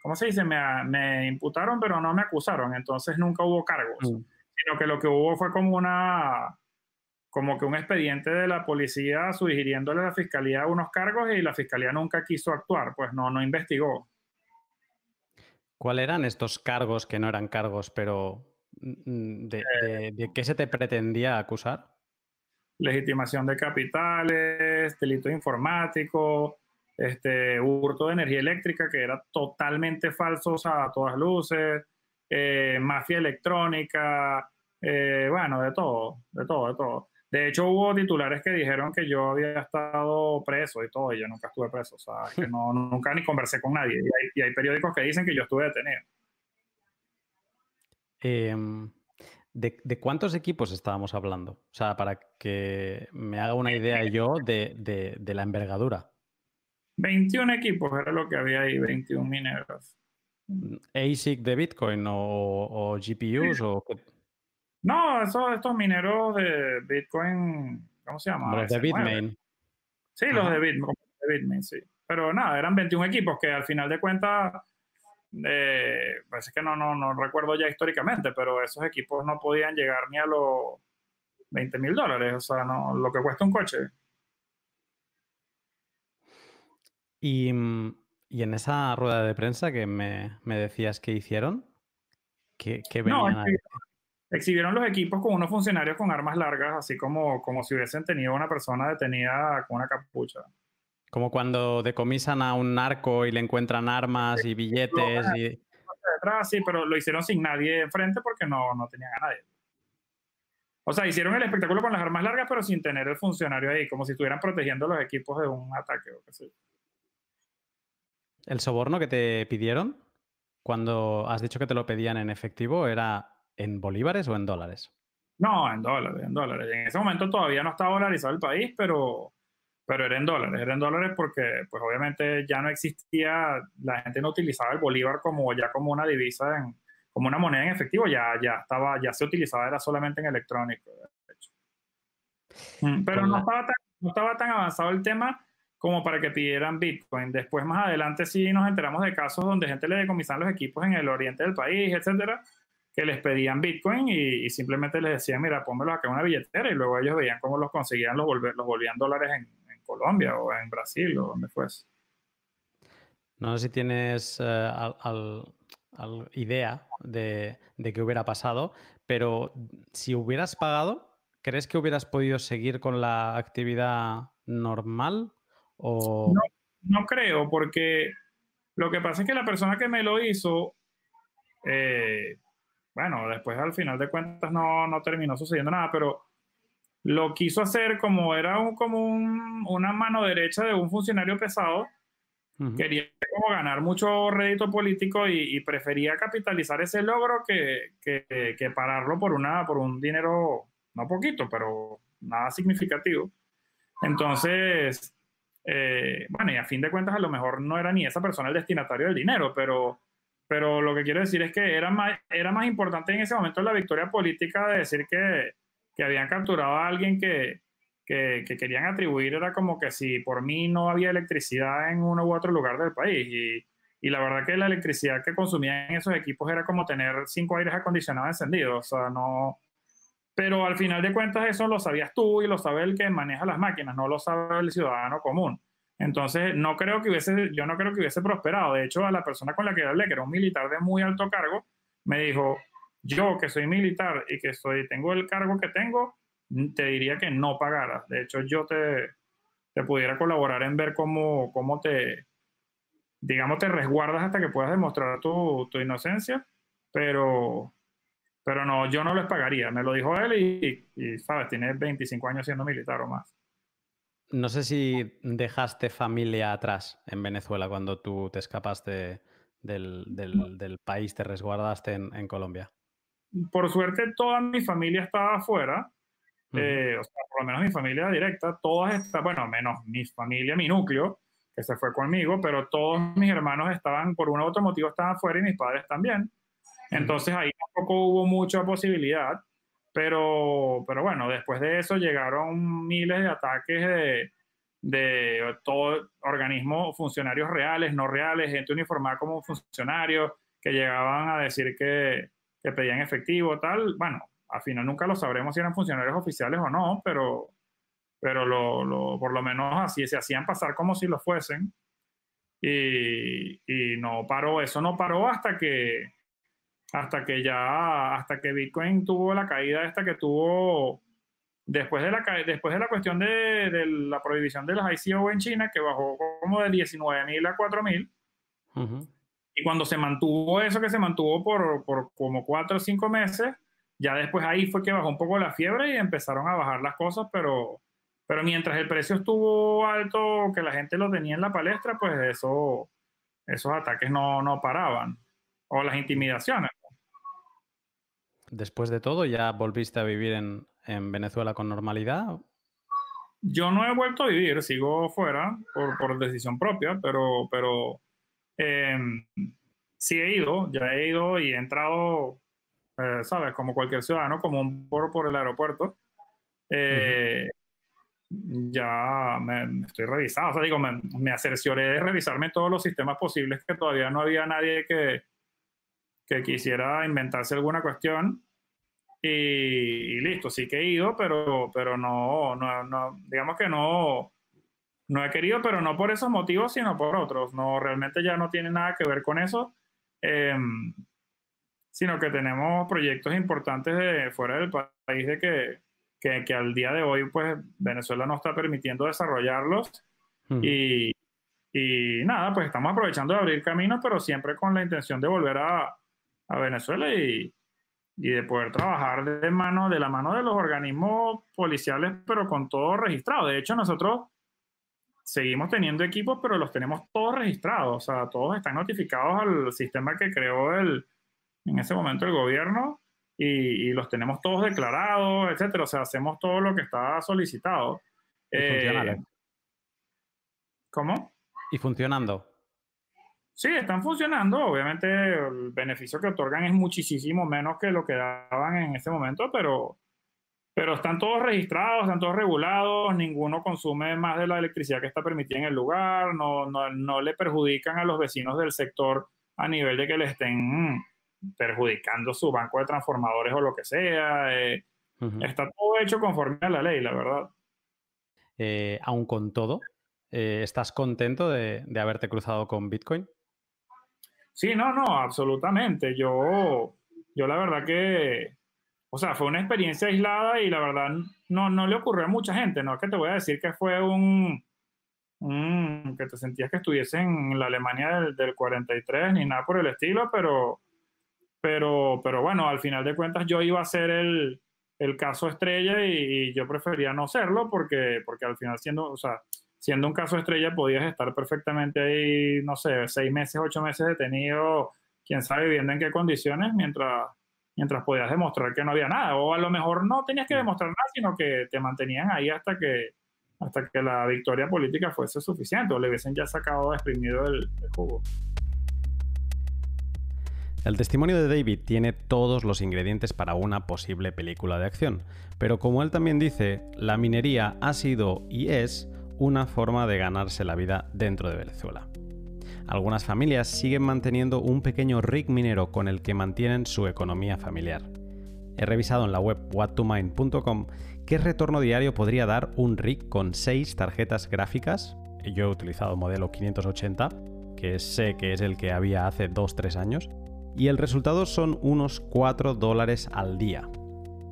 ¿cómo se dice? Me, me imputaron, pero no me acusaron. Entonces nunca hubo cargos. Mm. Sino que lo que hubo fue como una, como que un expediente de la policía sugiriéndole a la fiscalía unos cargos y la fiscalía nunca quiso actuar, pues no, no investigó. ¿Cuáles eran estos cargos que no eran cargos, pero Mm, eh, de, qué se te pretendía acusar? Legitimación de capitales, delito informático, este, hurto de energía eléctrica, que era totalmente falso a todas luces, eh, mafia electrónica, eh, bueno, de todo, de todo, de todo. De hecho, hubo titulares que dijeron que yo había estado preso y todo, y yo nunca estuve preso, o sea, que no, nunca ni conversé con nadie. y hay periódicos que dicen que yo estuve detenido. Em, ¿de, cuántos equipos estábamos hablando? O sea, para que me haga una idea yo de, la envergadura. 21 equipos era lo que había ahí, 21 mineros. ASIC de Bitcoin o, GPUs o No, esos, estos mineros de Bitcoin, ¿cómo se llama? Los de Bitmain. Sí, los de Bitmain, sí. Pero nada, eran 21 equipos que al final de cuentas, eh, pues es que no, no, no recuerdo ya históricamente, pero esos equipos no podían llegar ni a los 20 mil dólares, o sea, no, lo que cuesta un coche. Y, mm, en esa rueda de prensa que me, decías que hicieron, ¿qué, venían exhibieron los equipos con unos funcionarios con armas largas, así como, como si hubiesen tenido una persona detenida con una capucha. Como cuando decomisan a un narco y le encuentran armas y billetes. y... sí, pero lo hicieron sin nadie enfrente porque no, no tenían a nadie. O sea, hicieron el espectáculo con las armas largas, pero sin tener el funcionario ahí, como si estuvieran protegiendo los equipos de un ataque o qué sé. ¿El soborno que te pidieron cuando has dicho que te lo pedían en efectivo era en bolívares o en dólares? No, en dólares, en dólares. En ese momento todavía no estaba dolarizado el país, pero, pero era en dólares. Era en dólares porque, pues obviamente ya no existía, la gente no utilizaba el bolívar como ya como una divisa, en, como una moneda en efectivo, ya, ya estaba, ya se utilizaba, era solamente en electrónico, mm, Pero no estaba, tan, no estaba tan avanzado el tema como para que pidieran Bitcoin. Después, más adelante, sí nos enteramos de casos donde gente le decomisaban los equipos en el oriente del país, etcétera, que les pedían Bitcoin y, simplemente les decían, mira, pónmelos acá en una billetera y luego ellos veían cómo los conseguían, los, los volvían dólares en, Colombia o en Brasil o donde fuese. No sé si tienes eh, idea de, de qué hubiera pasado, pero si hubieras pagado, ¿crees que hubieras podido seguir con la actividad normal? O... No, no creo, porque lo que pasa es que la persona que me lo hizo, eh, bueno, después al final de cuentas no, no terminó sucediendo nada, pero lo quiso hacer como era un, como una mano derecha de un funcionario pesado. Quería como ganar mucho rédito político y, prefería capitalizar ese logro que, que, que, pararlo por, una, por un dinero, no poquito, pero nada significativo. Entonces, eh, bueno, y a fin de cuentas a lo mejor no era ni esa persona el destinatario del dinero, pero pero lo que quiero decir es que era más, era más importante en ese momento la victoria política de decir que, que habían capturado a alguien que, que, que, querían atribuir, era como que si por mí no había electricidad en uno u otro lugar del país. Y, y la verdad que la electricidad que consumían esos equipos era como tener cinco aires acondicionados encendidos. O sea, no... Pero al final de cuentas eso lo sabías tú y lo sabe el que maneja las máquinas, no lo sabe el ciudadano común. Entonces, no creo que hubiese, yo no creo que hubiese prosperado. De hecho, a la persona con la que hablé, que era un militar de muy alto cargo, me dijo, yo que soy militar y que soy, tengo el cargo que tengo, te diría que no pagaras. De hecho, yo te, te pudiera colaborar en ver cómo, cómo te, digamos, te resguardas hasta que puedas demostrar tu, tu inocencia, pero, pero no, yo no les pagaría. Me lo dijo él y, y, sabes, tiene 25 años siendo militar o más. No sé si dejaste familia atrás en Venezuela cuando tú te escapaste del, del, país, te resguardaste en, Colombia. Por suerte, toda mi familia estaba afuera. Eh, o sea, por lo menos mi familia directa, todas están, bueno, menos mi familia, mi núcleo, que se fue conmigo, pero todos mis hermanos estaban, por un u otro motivo, estaban afuera y mis padres también. Entonces ahí tampoco hubo mucha posibilidad. Pero, pero bueno, después de eso llegaron miles de ataques de, de todo organismo, funcionarios reales, no reales, gente uniformada como funcionarios, que llegaban a decir que, que pedían efectivo, tal. Bueno, al final nunca lo sabremos si eran funcionarios oficiales o no, pero, pero lo, lo, por lo menos así se hacían pasar como si lo fuesen. Y, y no paró, eso no paró hasta que, hasta que ya, hasta que Bitcoin tuvo la caída esta que tuvo después de la, después de la cuestión de, de la prohibición de las ICO en China, que bajó como de 19.000 a 4.000. Y cuando se mantuvo eso, que se mantuvo por, por como 4 o 5 meses, ya después ahí fue que bajó un poco la fiebre y empezaron a bajar las cosas, pero, pero mientras el precio estuvo alto, que la gente lo tenía en la palestra, pues eso, esos ataques no, no paraban. O las intimidaciones. Después de todo, ¿ya volviste a vivir en, Venezuela con normalidad? Yo no he vuelto a vivir, sigo fuera por, decisión propia, pero, pero em, sí he ido, ya he ido y he entrado, eh, ¿sabes? Como cualquier ciudadano, como un por, por el aeropuerto. Eh, ya me, estoy revisado, o sea, digo, me, me cercioré de revisarme todos los sistemas posibles que todavía no había nadie que, que quisiera inventarse alguna cuestión. Y, listo, sí que he ido, pero, pero no, no, no, digamos que no, no he querido, pero no por esos motivos, sino por otros. No, realmente ya no tiene nada que ver con eso, em, sino que tenemos proyectos importantes de fuera del país de que, que, que, al día de hoy, pues Venezuela no está permitiendo desarrollarlos. Hmm. Y, y nada, pues estamos aprovechando de abrir caminos, pero siempre con la intención de volver a, a Venezuela y, y de poder trabajar de mano de la mano de los organismos policiales, pero con todo registrado. De hecho, nosotros seguimos teniendo equipos, pero los tenemos todos registrados, o sea, todos están notificados al sistema que creó el, en ese momento el gobierno y, los tenemos todos declarados, etcétera. O sea, hacemos todo lo que está solicitado. Y eh, ¿Cómo? Y funcionando. Sí, están funcionando. Obviamente el beneficio que otorgan es muchísimo menos que lo que daban en ese momento, pero pero están todos registrados, están todos regulados, ninguno consume más de la electricidad que está permitida en el lugar, no, no, no le perjudican a los vecinos del sector a nivel de que le estén perjudicando su banco de transformadores o lo que sea. Eh, está todo hecho conforme a la ley, la verdad. Eh, aún con todo, eh, ¿estás contento de, de, haberte cruzado con Bitcoin? Sí, no, no, absolutamente. Yo, yo la verdad que o sea, fue una experiencia aislada y la verdad no, no le ocurrió a mucha gente, no es que te voy a decir que fue un, que te sentías que estuviese en la Alemania del, del, 43 ni nada por el estilo, pero, pero, pero bueno, al final de cuentas yo iba a ser el, el caso estrella y, yo prefería no serlo porque, porque al final siendo, o sea, siendo un caso estrella podías estar perfectamente ahí, no sé, seis meses, ocho meses detenido, quién sabe viviendo en qué condiciones, mientras mientras podías demostrar que no había nada. O a lo mejor no tenías que mm. demostrar nada, sino que te mantenían ahí hasta que, hasta que la victoria política fuese suficiente o le hubiesen ya sacado, exprimido el, el jugo. El testimonio de David tiene todos los ingredientes para una posible película de acción, pero como él también dice, la minería ha sido y es una forma de ganarse la vida dentro de Venezuela. Algunas familias siguen manteniendo un pequeño rig minero con el que mantienen su economía familiar. He revisado en la web whattomine.com qué retorno diario podría dar un rig con 6 tarjetas gráficas. Yo he utilizado modelo 580, que sé que es el que había hace 2-3 años, y el resultado son unos 4 dólares al día.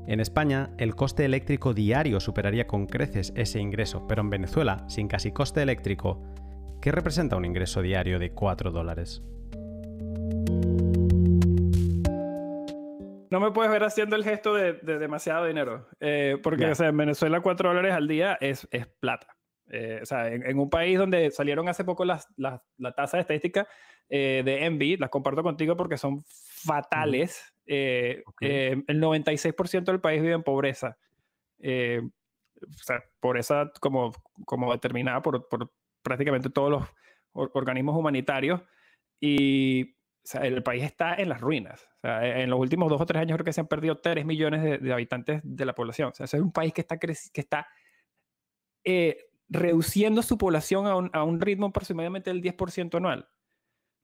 En España, el coste eléctrico diario superaría con creces ese ingreso, pero en Venezuela, sin casi coste eléctrico, ¿Qué representa un ingreso diario de 4 dólares? No me puedes ver haciendo el gesto de, demasiado dinero, eh, porque en Venezuela 4 dólares al día es, es plata. Eh, o sea, en, un país donde salieron hace poco las, las, la tasa de estadística eh, de Envy, las comparto contigo porque son fatales. el 96% del país vive en pobreza. o sea, pobreza como, como determinada por, por prácticamente todos los organismos humanitarios y el país está en las ruinas. E, en los últimos dos o tres años creo que se han perdido 3 millones de, habitantes de la población. O sea, es un país que está, que está eh, reduciendo su población a un, a un, ritmo aproximadamente del 10% anual.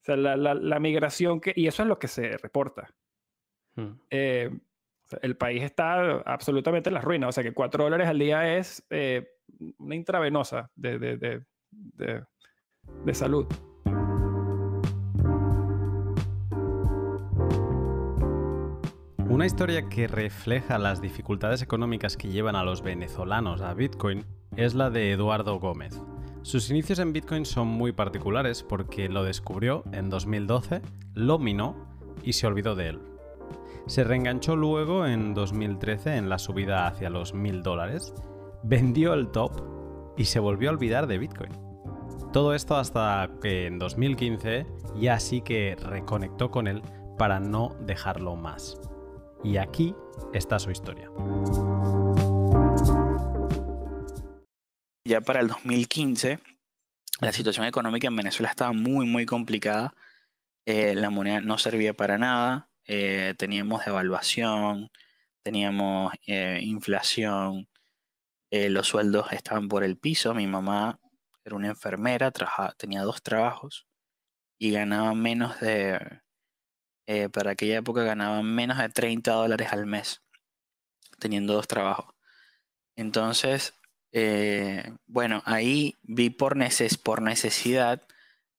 O sea, la, la, migración que... Y eso es lo que se reporta. Hmm. Eh, el país está absolutamente en las ruinas. O sea, que 4 dólares al día es eh, una intravenosa de, de, de, salud. Una historia que refleja las dificultades económicas que llevan a los venezolanos a Bitcoin es la de Eduardo Gómez. Sus inicios en Bitcoin son muy particulares porque lo descubrió en 2012, lo minó y se olvidó de él. Se reenganchó luego en 2013 en la subida hacia los 1000 dólares, vendió el top y se volvió a olvidar de Bitcoin. Todo esto hasta que en 2015 ya sí que reconectó con él para no dejarlo más. Y aquí está su historia. Ya para el 2015, la situación económica en Venezuela estaba muy, muy complicada. eh, la moneda no servía para nada, eh, teníamos devaluación, teníamos inflación, los sueldos estaban por el piso, mi mamá era una enfermera, tenía dos trabajos y ganaba menos de, para aquella época ganaba menos de 30 dólares al mes, teniendo dos trabajos. Entonces, eh, bueno, ahí vi por, por necesidad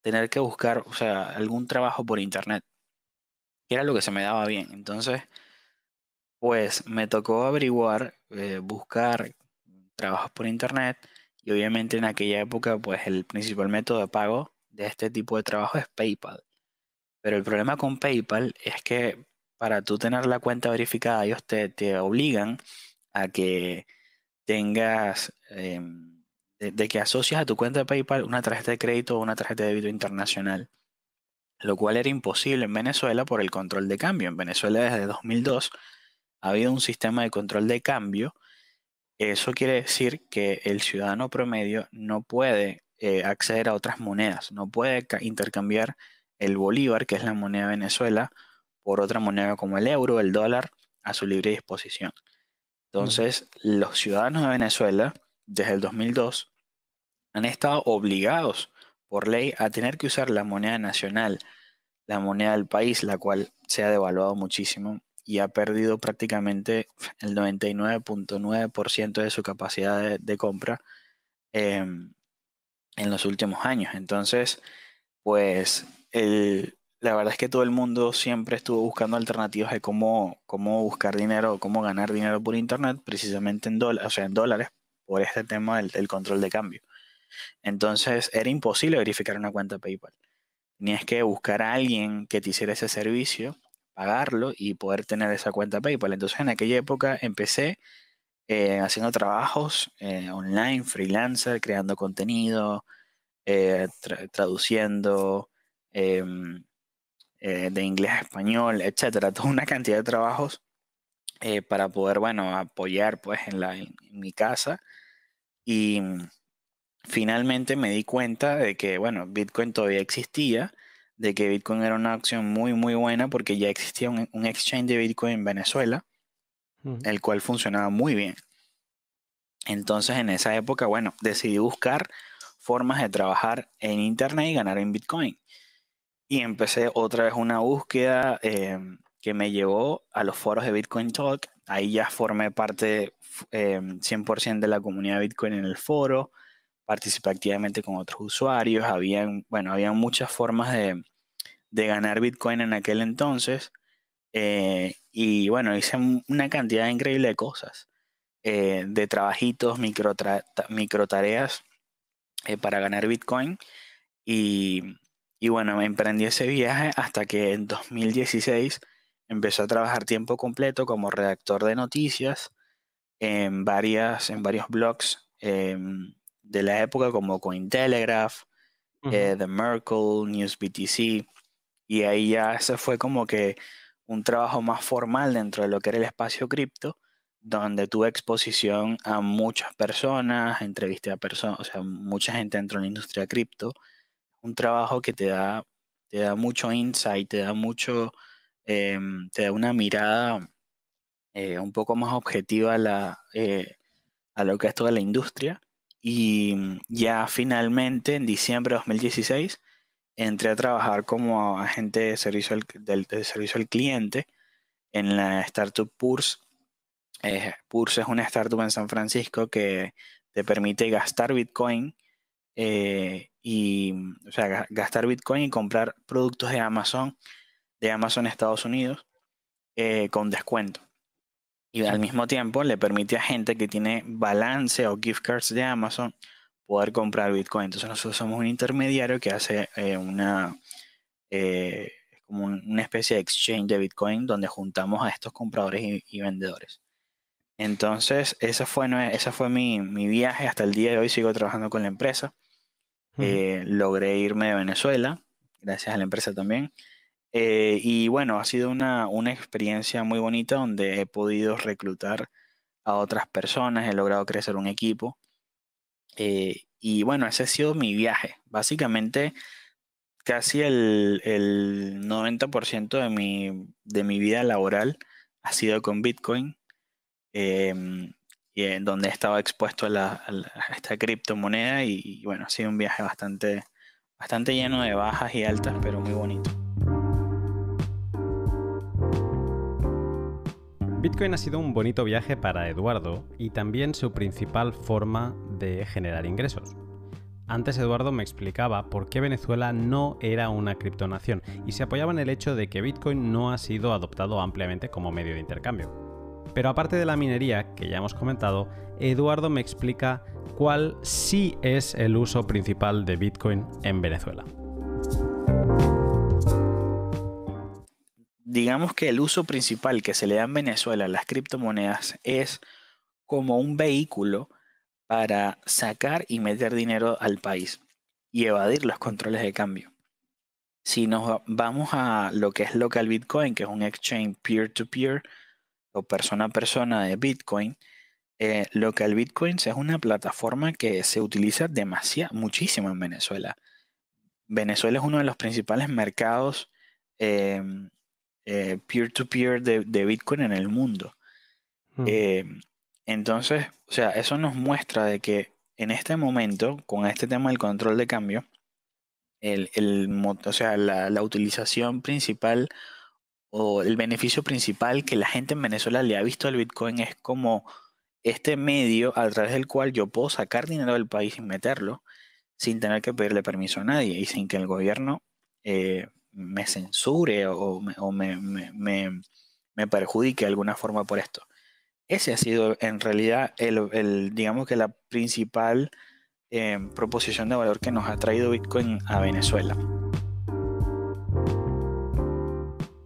tener que buscar, o sea, algún trabajo por internet, que era lo que se me daba bien. Entonces, pues me tocó averiguar, eh, buscar trabajos por internet y obviamente en aquella época, pues el principal método de pago de este tipo de trabajo es PayPal. Pero el problema con PayPal es que para tú tener la cuenta verificada, ellos te, te obligan a que tengas, em, de, que asocias a tu cuenta de PayPal una tarjeta de crédito o una tarjeta de débito internacional, lo cual era imposible en Venezuela por el control de cambio. En Venezuela desde 2002 ha habido un sistema de control de cambio. Eso quiere decir que el ciudadano promedio no puede eh, acceder a otras monedas, no puede intercambiar el bolívar, que es la moneda de Venezuela, por otra moneda como el euro, el dólar, a su libre disposición. Entonces, los ciudadanos de Venezuela, desde el 2002, han estado obligados por ley a tener que usar la moneda nacional, la moneda del país, la cual se ha devaluado muchísimo y ha perdido prácticamente el 99.9% de su capacidad de, compra em, en los últimos años. Entonces, pues la verdad es que todo el mundo siempre estuvo buscando alternativas de cómo, cómo buscar dinero, cómo ganar dinero por internet, precisamente en, o sea, en dólares, por este tema del, control de cambio. Entonces era imposible verificar una cuenta PayPal. Tenías que buscar a alguien que te hiciera ese servicio, pagarlo y poder tener esa cuenta PayPal. Entonces en aquella época empecé eh, haciendo trabajos eh, online, freelancer, creando contenido, eh, traduciendo. Em, de inglés a español, etcétera, toda una cantidad de trabajos para poder, bueno, apoyar pues en, la, en, mi casa. Y finalmente me di cuenta de que, bueno, Bitcoin todavía existía, de que Bitcoin era una opción muy, muy buena porque ya existía un, un exchange de Bitcoin en Venezuela, el cual funcionaba muy bien. Entonces, en esa época, bueno, decidí buscar formas de trabajar en Internet y ganar en Bitcoin y empecé otra vez una búsqueda em, que me llevó a los foros de Bitcoin Talk. Ahí ya formé parte 100% em, de la comunidad de Bitcoin en el foro, participé activamente con otros usuarios, habían, bueno, había muchas formas de, ganar Bitcoin en aquel entonces. Eh, y bueno, hice una cantidad increíble de cosas, eh, de trabajitos, micro, micro tareas eh, para ganar Bitcoin. Y y bueno, me emprendí ese viaje hasta que en 2016 empecé a trabajar tiempo completo como redactor de noticias en, varias, en varios blogs em, de la época como Cointelegraph, eh, The Merkle, News BTC. Y ahí ya ese fue como que un trabajo más formal dentro de lo que era el espacio cripto, donde tuve exposición a muchas personas, entrevisté a personas, o sea, mucha gente dentro de la industria cripto un trabajo que te da, te da mucho insight, te da mucho, em, te da una mirada eh, un poco más objetiva a, la, eh, a lo que es toda la industria. Y ya finalmente, en diciembre de 2016, entré a trabajar como agente de servicio al, del, servicio al cliente en la startup Purse. Eh, Purse es una startup en San Francisco que te permite gastar Bitcoin y, o sea, gastar Bitcoin y comprar productos de Amazon, de Amazon Estados Unidos, eh, con descuento. Y al mismo tiempo le permite a gente que tiene balance o gift cards de Amazon poder comprar Bitcoin. Entonces nosotros somos un intermediario que hace eh, una, eh, como una especie de exchange de Bitcoin donde juntamos a estos compradores y, vendedores. Entonces, ese fue, ese fue mi, mi, viaje. Hasta el día de hoy sigo trabajando con la empresa. Eh, logré irme de Venezuela, gracias a la empresa también. Eh, y bueno, ha sido una, experiencia muy bonita donde he podido reclutar a otras personas, he logrado crecer un equipo. Eh, y bueno, ese ha sido mi viaje. Básicamente casi el, el 90% de mi, de mi vida laboral ha sido con Bitcoin, em, y en donde he estado expuesto a, la, esta criptomoneda y, bueno, ha sido un viaje bastante, bastante lleno de bajas y altas, pero muy bonito. Bitcoin ha sido un bonito viaje para Eduardo y también su principal forma de generar ingresos. Antes Eduardo me explicaba por qué Venezuela no era una criptonación y se apoyaba en el hecho de que Bitcoin no ha sido adoptado ampliamente como medio de intercambio. Pero aparte de la minería, que ya hemos comentado, Eduardo me explica cuál sí es el uso principal de Bitcoin en Venezuela. Digamos que el uso principal que se le da en Venezuela a las criptomonedas es como un vehículo para sacar y meter dinero al país y evadir los controles de cambio. Si nos vamos a lo que es local Bitcoin, que es un exchange peer-to-peer o persona a persona de Bitcoin, eh, local Bitcoins es una plataforma que se utiliza demasiado, muchísimo en Venezuela. Venezuela es uno de los principales mercados eh, peer-to-peer de, Bitcoin en el mundo. Hmm. Em, entonces, o sea, eso nos muestra de que en este momento, con este tema del control de cambio, el, o sea, la, utilización principal o el beneficio principal que la gente en Venezuela le ha visto al Bitcoin es como este medio a través del cual yo puedo sacar dinero del país y meterlo sin tener que pedirle permiso a nadie y sin que el gobierno eh, me censure o, me, me, perjudique de alguna forma por esto. Ese ha sido en realidad el, digamos que la principal eh, proposición de valor que nos ha traído Bitcoin a Venezuela.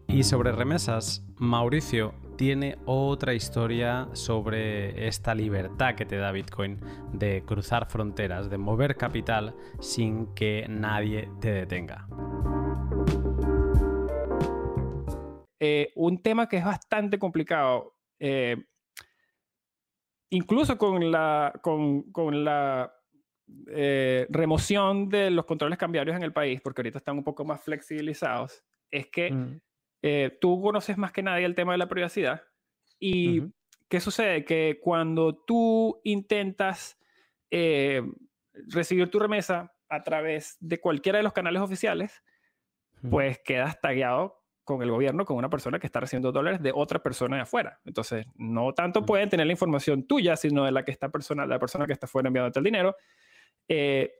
Y sobre remesas, Mauricio tiene otra historia sobre esta libertad que te da Bitcoin de cruzar fronteras, de mover capital sin que nadie te detenga. Eh, un tema que es bastante complicado. Eh, incluso con la, con, la eh, remoción de los controles cambiarios en el país, porque ahorita están un poco más flexibilizados, es que mm. eh, tú conoces más que nadie el tema de la privacidad. ¿Y qué sucede? Que cuando tú intentas eh, recibir tu remesa a través de cualquiera de los canales oficiales, pues quedas tagueado con el gobierno, con una persona que está recibiendo dólares de otra persona de afuera. Entonces, no tanto pueden tener la información tuya, sino de la que esta persona, la persona que está afuera enviándote el dinero, eh,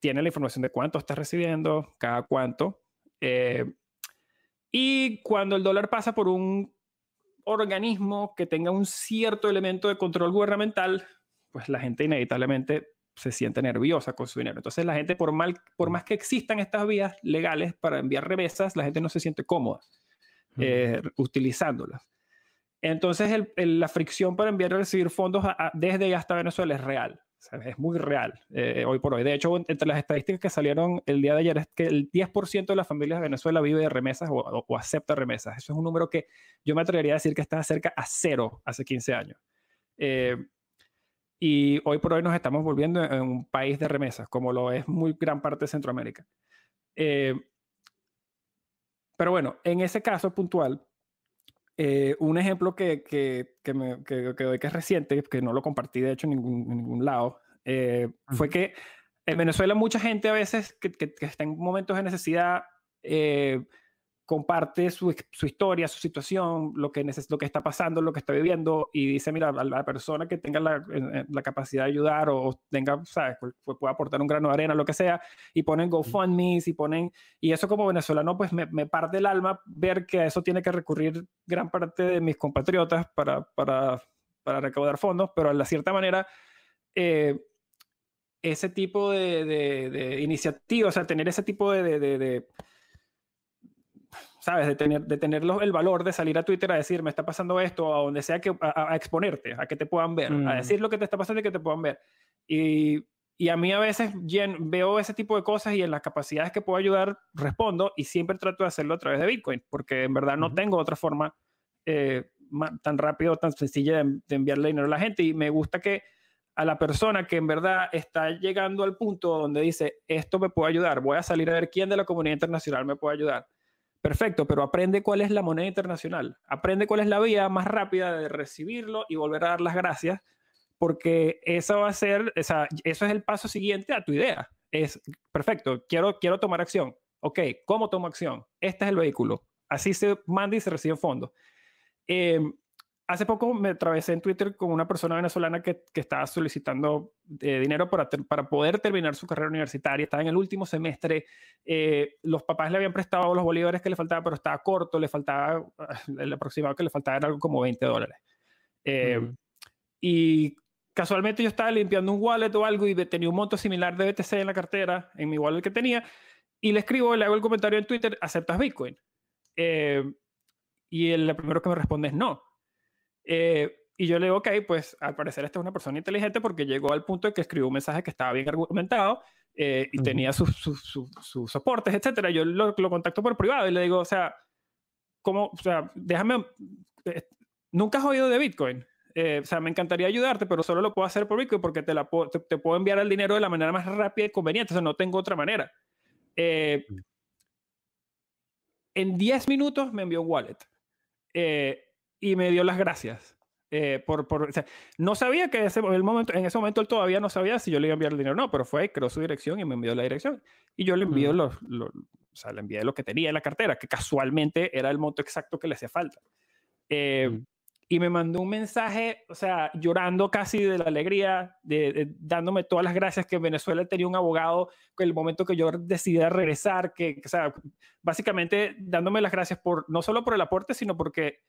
tiene la información de cuánto estás recibiendo, cada cuánto. Eh, y cuando el dólar pasa por un organismo que tenga un cierto elemento de control gubernamental, pues la gente inevitablemente se siente nerviosa con su dinero. Entonces la gente, por, mal, por más que existan estas vías legales para enviar remesas, la gente no se siente cómoda eh, utilizándolas. Entonces la fricción para enviar y recibir fondos desde y hasta Venezuela es real. es muy real eh, hoy por hoy. De hecho, entre las estadísticas que salieron el día de ayer es que el 10% de las familias de Venezuela vive de remesas o, acepta remesas. Eso es un número que yo me atrevería a decir que está cerca a cero hace 15 años. Eh, y hoy por hoy nos estamos volviendo en un país de remesas, como lo es muy gran parte de Centroamérica. Eh, pero bueno, en ese caso puntual, eh, un ejemplo que, que, que, me, que, doy que es reciente, que no lo compartí de hecho en ningún, ningún lado, eh, fue que en Venezuela mucha gente a veces que, está en momentos de necesidad comparte su, su, historia, su situación, lo que, lo que está pasando, lo que está viviendo y dice, mira, a la persona que tenga la, la capacidad de ayudar o tenga, ¿sabes? puede aportar un grano de arena, lo que sea, y ponen GoFundMe, y ponen, y eso como venezolano, pues me, me, parte el alma ver que a eso tiene que recurrir gran parte de mis compatriotas para, para, para recaudar fondos, pero de cierta manera... Eh, ese tipo de, de, de iniciativa, o sea, tener ese tipo de, de ¿sabes? De tener, de tener el valor de salir a Twitter a decir, me está pasando esto, a donde sea que, a, exponerte, a que te puedan ver, a mm. decir lo que te está pasando y que te puedan ver. Y, y a mí a veces veo ese tipo de cosas y en las capacidades que puedo ayudar respondo y siempre trato de hacerlo a través de Bitcoin, porque en verdad no tengo otra forma eh, tan rápido, tan sencilla de, enviarle dinero a la gente y me gusta que a la persona que en verdad está llegando al punto donde dice, esto me puede ayudar, voy a salir a ver quién de la comunidad internacional me puede ayudar. Perfecto, pero aprende cuál es la moneda internacional, aprende cuál es la vía más rápida de recibirlo y volver a dar las gracias, porque eso va a ser, eso es el paso siguiente a tu idea. Es perfecto, quiero, quiero tomar acción. Ok, ¿cómo tomo acción? Este es el vehículo. Así se manda y se recibe fondos. Eh, hace poco me atravesé en Twitter con una persona venezolana que, que estaba solicitando eh, dinero para, para poder terminar su carrera universitaria. Estaba en el último semestre. Eh, los papás le habían prestado los bolívares que le faltaban, pero estaba corto. Le faltaba, el aproximado que le faltaba era algo como 20 dólares. Eh, y casualmente yo estaba limpiando un wallet o algo y tenía un monto similar de BTC en la cartera, en mi wallet que tenía. Y le escribo, le hago el comentario en Twitter, ¿aceptas Bitcoin? y el, el primero que me responde es no. Eh, y yo le digo, ok, pues al parecer esta es una persona inteligente porque llegó al punto de que escribió un mensaje que estaba bien argumentado eh, y tenía sus, sus, soportes, etcétera. Yo lo, lo, contacto por privado y le digo, o sea, ¿cómo? O sea, déjame. Eh, Nunca has oído de Bitcoin. o sea, me encantaría ayudarte, pero solo lo puedo hacer por Bitcoin porque te, la te, puedo enviar el dinero de la manera más rápida y conveniente. O sea, no tengo otra manera. en 10 minutos me envió un wallet. Eh, y me dio las gracias. Eh, por, por o sea, no sabía que ese, el momento, en ese momento él todavía no sabía si yo le iba a enviar el dinero o no, pero fue, creó su dirección y me envió la dirección. Y yo le envío los, o sea, le envié lo que tenía en la cartera, que casualmente era el monto exacto que le hacía falta. Eh, y me mandó un mensaje, o sea, llorando casi de la alegría, de, dándome todas las gracias que en Venezuela tenía un abogado que el momento que yo decidí regresar, que, o sea, básicamente dándome las gracias por, no solo por el aporte, sino porque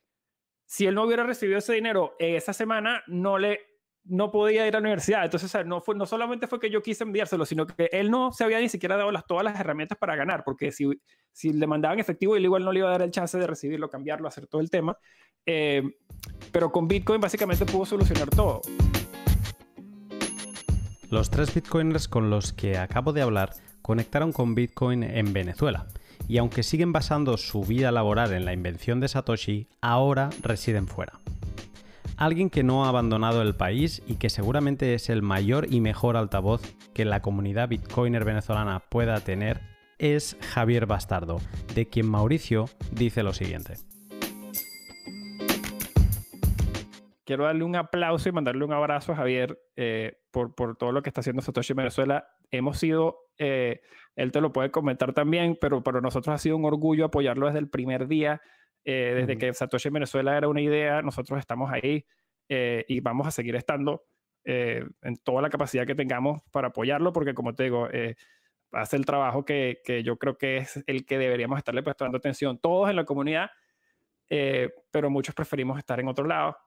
si él no hubiera recibido ese dinero esa semana, no le no podía ir a la universidad. Entonces, no, no solamente fue que yo quise enviárselo, sino que él no se había ni siquiera dado las, todas las herramientas para ganar, porque si, si le mandaban efectivo, él igual no le iba a dar el chance de recibirlo, cambiarlo, hacer todo el tema. Eh, pero con Bitcoin básicamente pudo solucionar todo. Los tres Bitcoiners con los que acabo de hablar conectaron con Bitcoin en Venezuela y aunque siguen basando su vida laboral en la invención de Satoshi, ahora residen fuera. Alguien que no ha abandonado el país y que seguramente es el mayor y mejor altavoz que la comunidad bitcoiner venezolana pueda tener es Javier Bastardo, de quien Mauricio dice lo siguiente. Quiero darle un aplauso y mandarle un abrazo a Javier eh, por, por, todo lo que está haciendo Satoshi en Venezuela. Hemos sido eh, él te lo puede comentar también, pero para nosotros ha sido un orgullo apoyarlo desde el primer día, eh, desde que Satoshi en Venezuela era una idea, nosotros estamos ahí eh, y vamos a seguir estando en toda la capacidad que tengamos para apoyarlo, porque como te digo, hace el trabajo que, que, yo creo que es el que deberíamos estarle prestando atención todos en la comunidad, pero muchos preferimos estar en otro lado.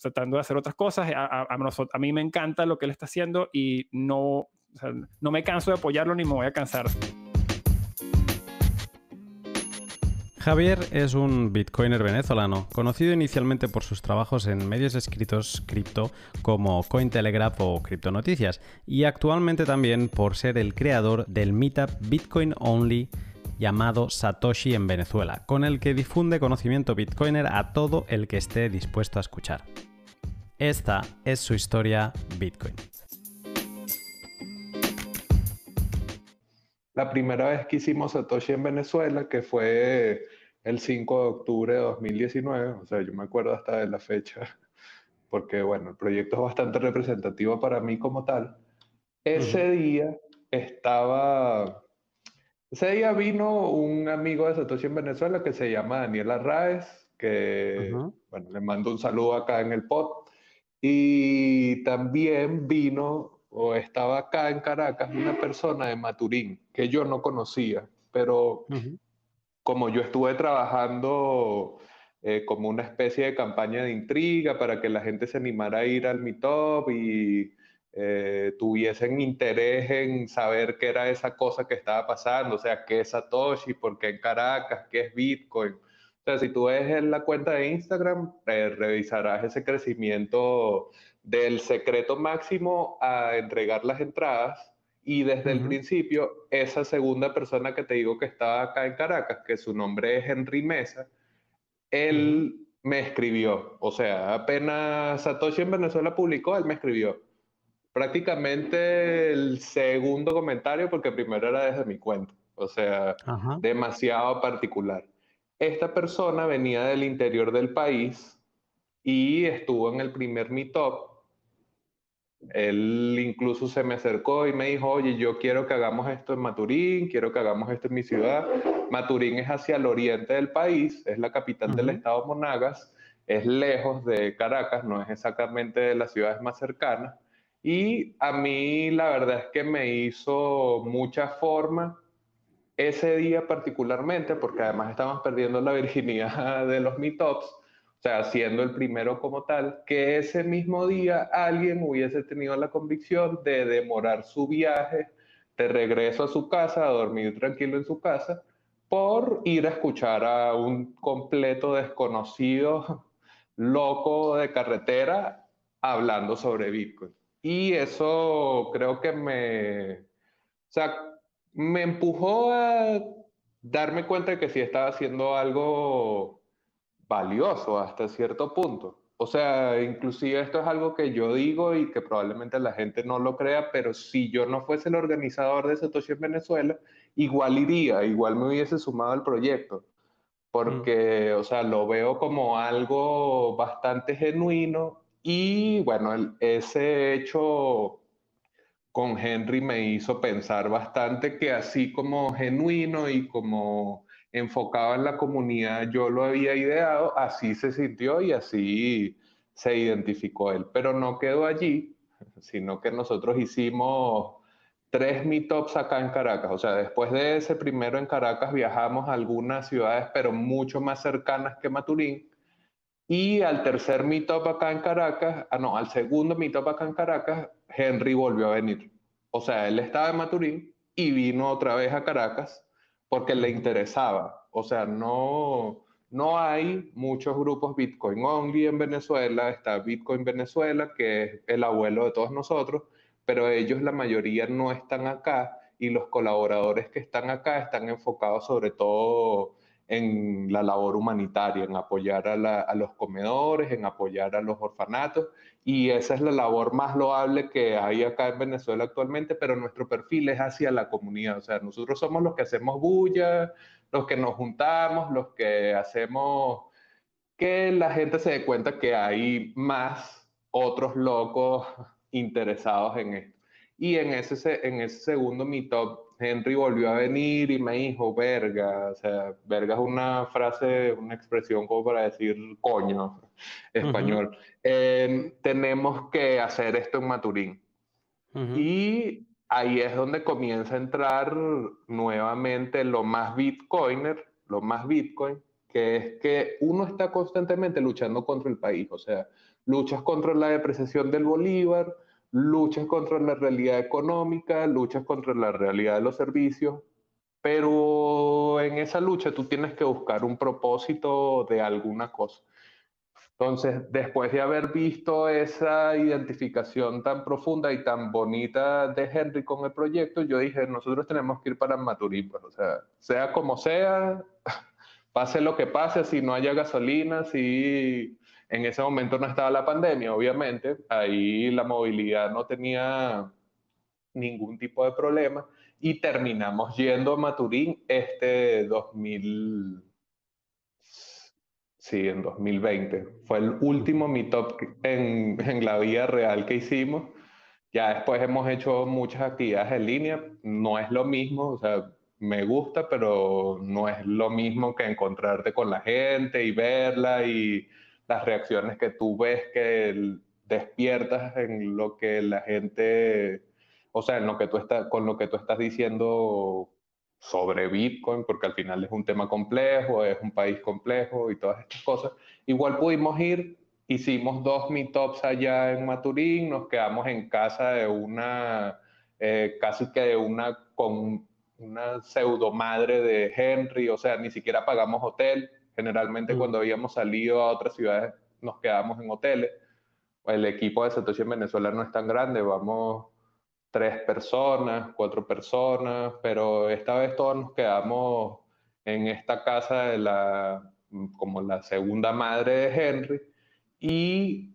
tratando de hacer otras cosas. A, a, a, mí me encanta lo que él está haciendo y no, no me canso de apoyarlo ni me voy a cansar. Javier es un bitcoiner venezolano, conocido inicialmente por sus trabajos en medios escritos cripto como Cointelegraph o Criptonoticias, y actualmente también por ser el creador del meetup Bitcoin Only llamado Satoshi en Venezuela, con el que difunde conocimiento bitcoiner a todo el que esté dispuesto a escuchar. Esta es su historia Bitcoin. La primera vez que hicimos Satoshi en Venezuela, que fue el 5 de octubre de 2019, o sea, yo me acuerdo hasta de la fecha, porque bueno, el proyecto es bastante representativo para mí como tal. Ese día estaba, ese día vino un amigo de Satoshi en Venezuela que se llama Daniel Arraez, que, bueno, le mando un saludo acá en el pod. Y también vino o estaba acá en Caracas una persona de Maturín que yo no conocía, pero como yo estuve trabajando eh, como una especie de campaña de intriga para que la gente se animara a ir al Meetup y eh, tuviesen interés en saber qué era esa cosa que estaba pasando, o sea, qué es Satoshi, por qué en Caracas, qué es Bitcoin. O sea, si tú ves en la cuenta de Instagram, eh, revisarás ese crecimiento del secreto máximo a entregar las entradas y desde el principio esa segunda persona que te digo que estaba acá en Caracas, que su nombre es Henry Mesa, él me escribió, o sea, apenas Satoshi en Venezuela publicó, él me escribió, prácticamente el segundo comentario, porque primero era desde mi cuenta, o sea, demasiado particular. Esta persona venía del interior del país y estuvo en el primer meetup. Él incluso se me acercó y me dijo, oye, yo quiero que hagamos esto en Maturín, quiero que hagamos esto en mi ciudad. Maturín es hacia el oriente del país, es la capital del estado Monagas, es lejos de Caracas, no es exactamente de las ciudades más cercanas. Y a mí la verdad es que me hizo mucha forma ese día particularmente, porque además estamos perdiendo la virginidad de los meetups, sea, siendo el primero como tal, que ese mismo día alguien hubiese tenido la convicción de demorar su viaje de regreso a su casa, a dormir tranquilo en su casa, por ir a escuchar a un completo desconocido loco de carretera hablando sobre Bitcoin. Y eso creo que me, o sea, me empujó a darme cuenta de que sí estaba haciendo algo valioso hasta cierto punto. O sea, inclusive esto es algo que yo digo y que probablemente la gente no lo crea, pero si yo no fuese el organizador de Satoshi en Venezuela, igual iría, igual me hubiese sumado al proyecto, porque, o sea, lo veo como algo bastante genuino y bueno, ese hecho con Henry me hizo pensar bastante que así como genuino y como enfocado en la comunidad yo lo había ideado, así se sintió y así se identificó él. Pero no quedó allí, sino que nosotros hicimos tres meetups acá en Caracas. O sea, después de ese primero en Caracas viajamos a algunas ciudades, pero mucho más cercanas que Maturín. Y al tercer meetup acá en Caracas, ah, no, al segundo meetup acá en Caracas, Henry volvió a venir. O sea, él estaba en Maturín y vino otra vez a Caracas porque le interesaba. O sea, no, no hay muchos grupos Bitcoin Only en Venezuela. Está Bitcoin Venezuela, que es el abuelo de todos nosotros, pero ellos, la mayoría, no están acá y los colaboradores que están acá están enfocados sobre todo en la labor humanitaria, en apoyar a, los comedores, en apoyar a los orfanatos. Y esa es la labor más loable que hay acá en Venezuela actualmente, pero nuestro perfil es hacia la comunidad. O sea, nosotros somos los que hacemos bulla, los que nos juntamos, los que hacemos que la gente se dé cuenta que hay más otros locos interesados en esto. Y en ese, en ese segundo meetup Henry volvió a venir y me dijo, verga, o sea, verga es una frase, una expresión como para decir coño, español. Em, tenemos que hacer esto en Maturín. Y ahí es donde comienza a entrar nuevamente lo más bitcoiner, lo más bitcoin, que es que uno está constantemente luchando contra el país, o sea, luchas contra la depreciación del bolívar, luchas contra la realidad económica, luchas contra la realidad de los servicios, pero en esa lucha tú tienes que buscar un propósito de alguna cosa. Entonces, después de haber visto esa identificación tan profunda y tan bonita de Henry con el proyecto, yo dije, nosotros tenemos que ir para Maturín, pues, o sea, sea como sea, pase lo que pase, si no haya gasolina, si en ese momento no estaba la pandemia, obviamente, ahí la movilidad no tenía ningún tipo de problema y terminamos yendo a Maturín este 2000, sí, en 2020. Fue el último meetup en, en la vida real que hicimos. Ya después hemos hecho muchas actividades en línea, no es lo mismo, o sea, me gusta, pero no es lo mismo que encontrarte con la gente y verla y las reacciones que tú ves que despiertas en lo que la gente, o sea, en lo que tú estás, con lo que tú estás diciendo sobre Bitcoin, porque al final es un tema complejo, es un país complejo y todas estas cosas. Igual pudimos ir, hicimos dos meetups allá en Maturín, nos quedamos en casa de una, eh, casi que de una, con una pseudo madre de Henry, o sea, ni siquiera pagamos hotel, Generalmente mm. cuando habíamos salido a otras ciudades nos quedamos en hoteles. El equipo de Satoshi en Venezuela no es tan grande, vamos tres personas, cuatro personas, pero esta vez todos nos quedamos en esta casa de la, como la segunda madre de Henry. Y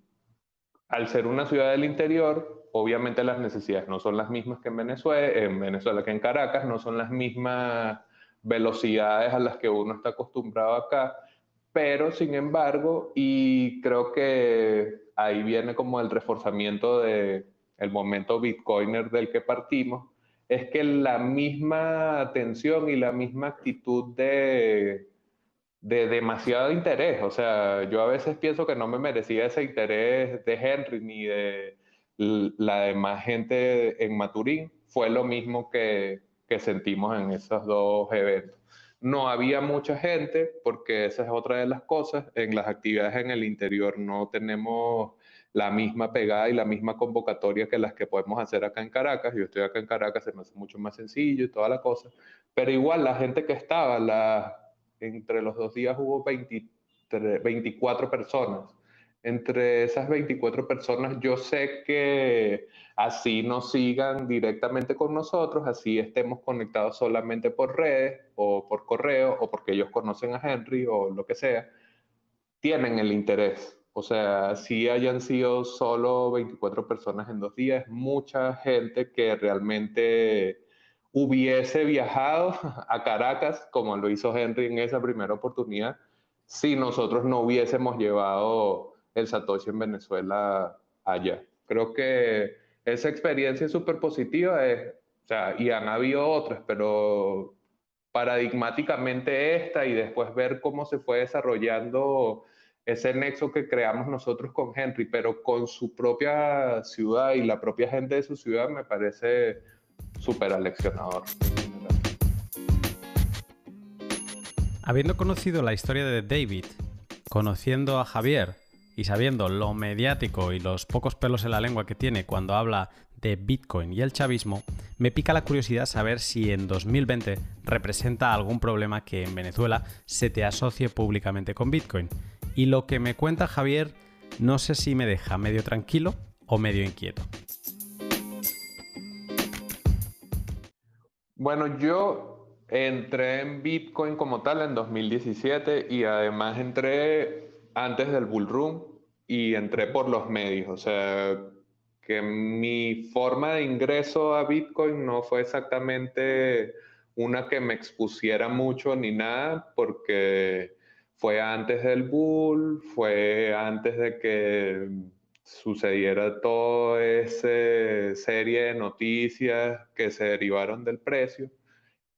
al ser una ciudad del interior, obviamente las necesidades no son las mismas que en Venezuela, en Venezuela que en Caracas, no son las mismas velocidades a las que uno está acostumbrado acá, pero sin embargo, y creo que ahí viene como el reforzamiento de el momento bitcoiner del que partimos, es que la misma atención y la misma actitud de, de demasiado interés, o sea, yo a veces pienso que no me merecía ese interés de Henry ni de la demás gente en Maturín, fue lo mismo que, que sentimos en esos dos eventos. No había mucha gente, porque esa es otra de las cosas. En las actividades en el interior no tenemos la misma pegada y la misma convocatoria que las que podemos hacer acá en Caracas. Yo estoy acá en Caracas, se me hace mucho más sencillo y toda la cosa. Pero igual la gente que estaba, la, entre los dos días hubo 24 personas. Entre esas 24 personas, yo sé que así nos sigan directamente con nosotros, así estemos conectados solamente por redes o por correo o porque ellos conocen a Henry o lo que sea, tienen el interés. O sea, si hayan sido solo 24 personas en dos días, mucha gente que realmente hubiese viajado a Caracas, como lo hizo Henry en esa primera oportunidad, si nosotros no hubiésemos llevado el Satoshi en Venezuela allá. Creo que esa experiencia es súper positiva, es, o sea, y han habido otras, pero paradigmáticamente esta y después ver cómo se fue desarrollando ese nexo que creamos nosotros con Henry, pero con su propia ciudad y la propia gente de su ciudad me parece súper aleccionador. Habiendo conocido la historia de David, conociendo a Javier y sabiendo lo mediático y los pocos pelos en la lengua que tiene cuando habla de Bitcoin y el chavismo, me pica la curiosidad saber si en 2020 representa algún problema que en Venezuela se te asocie públicamente con Bitcoin y lo que me cuenta Javier no sé si me deja medio tranquilo o medio inquieto. Bueno, yo entré en Bitcoin como tal en 2017 y además entré antes del bull run y entré por los medios. O sea, que mi forma de ingreso a Bitcoin no fue exactamente una que me expusiera mucho ni nada, porque fue antes del bull, fue antes de que sucediera toda esa serie de noticias que se derivaron del precio.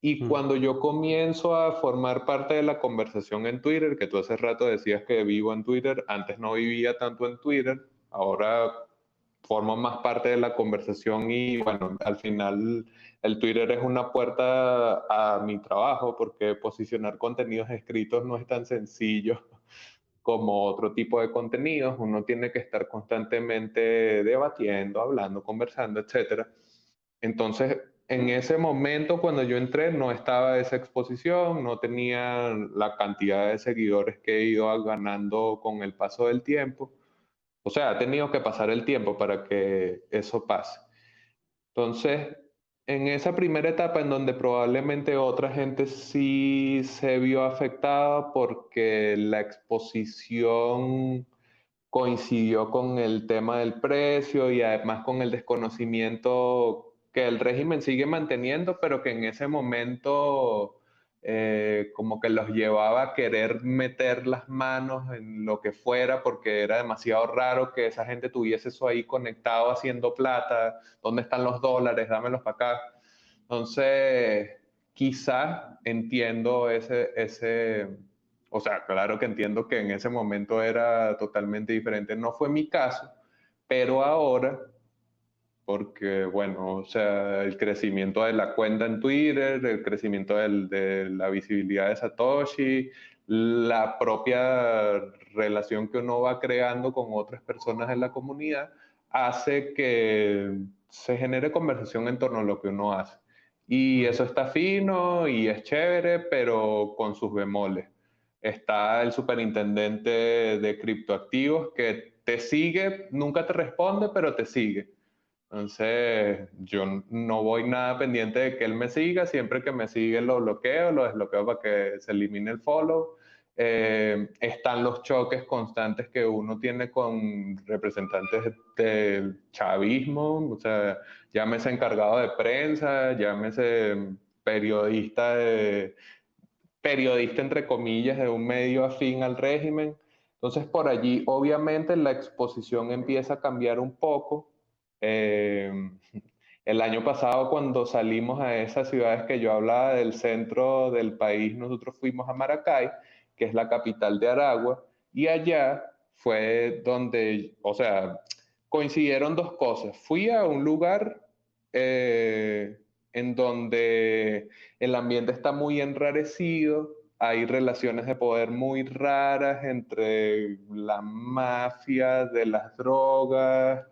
Y cuando yo comienzo a formar parte de la conversación en Twitter, que tú hace rato decías que vivo en Twitter, antes no vivía tanto en Twitter, ahora formo más parte de la conversación y bueno, al final el Twitter es una puerta a mi trabajo porque posicionar contenidos escritos no es tan sencillo como otro tipo de contenidos. Uno tiene que estar constantemente debatiendo, hablando, conversando, etc. Entonces, en ese momento, cuando yo entré, no estaba esa exposición, no tenía la cantidad de seguidores que he ido ganando con el paso del tiempo. O sea, ha tenido que pasar el tiempo para que eso pase. Entonces, en esa primera etapa en donde probablemente otra gente sí se vio afectada porque la exposición coincidió con el tema del precio y además con el desconocimiento que el régimen sigue manteniendo, pero que en ese momento eh, como que los llevaba a querer meter las manos en lo que fuera porque era demasiado raro que esa gente tuviese eso ahí conectado haciendo plata, ¿dónde están los dólares? Dámelos para acá. Entonces, quizás entiendo ese, ese, o sea, claro que entiendo que en ese momento era totalmente diferente, no fue mi caso, pero ahora porque, bueno, o sea, el crecimiento de la cuenta en Twitter, el crecimiento de la visibilidad de Satoshi, la propia relación que uno va creando con otras personas en la comunidad, hace que se genere conversación en torno a lo que uno hace. Y eso está fino y es chévere, pero con sus bemoles. Está el superintendente de criptoactivos que te sigue, nunca te responde, pero te sigue entonces, yo no voy nada pendiente de que él me siga. Siempre que me sigue lo bloqueo, lo desbloqueo para que se elimine el follow. Eh, están los choques constantes que uno tiene con representantes del chavismo, o sea, llámese encargado de prensa, llámese periodista, periodista entre comillas de un medio afín al régimen. Entonces por allí obviamente la exposición empieza a cambiar un poco. Eh, el año pasado cuando salimos a esas ciudades que yo hablaba del centro del país, nosotros fuimos a Maracay que es la capital de Aragua, y allá fue donde, o sea, coincidieron dos cosas. Fui a un lugar eh, en donde el ambiente está muy enrarecido, hay relaciones de poder muy raras entre la mafia de las drogas,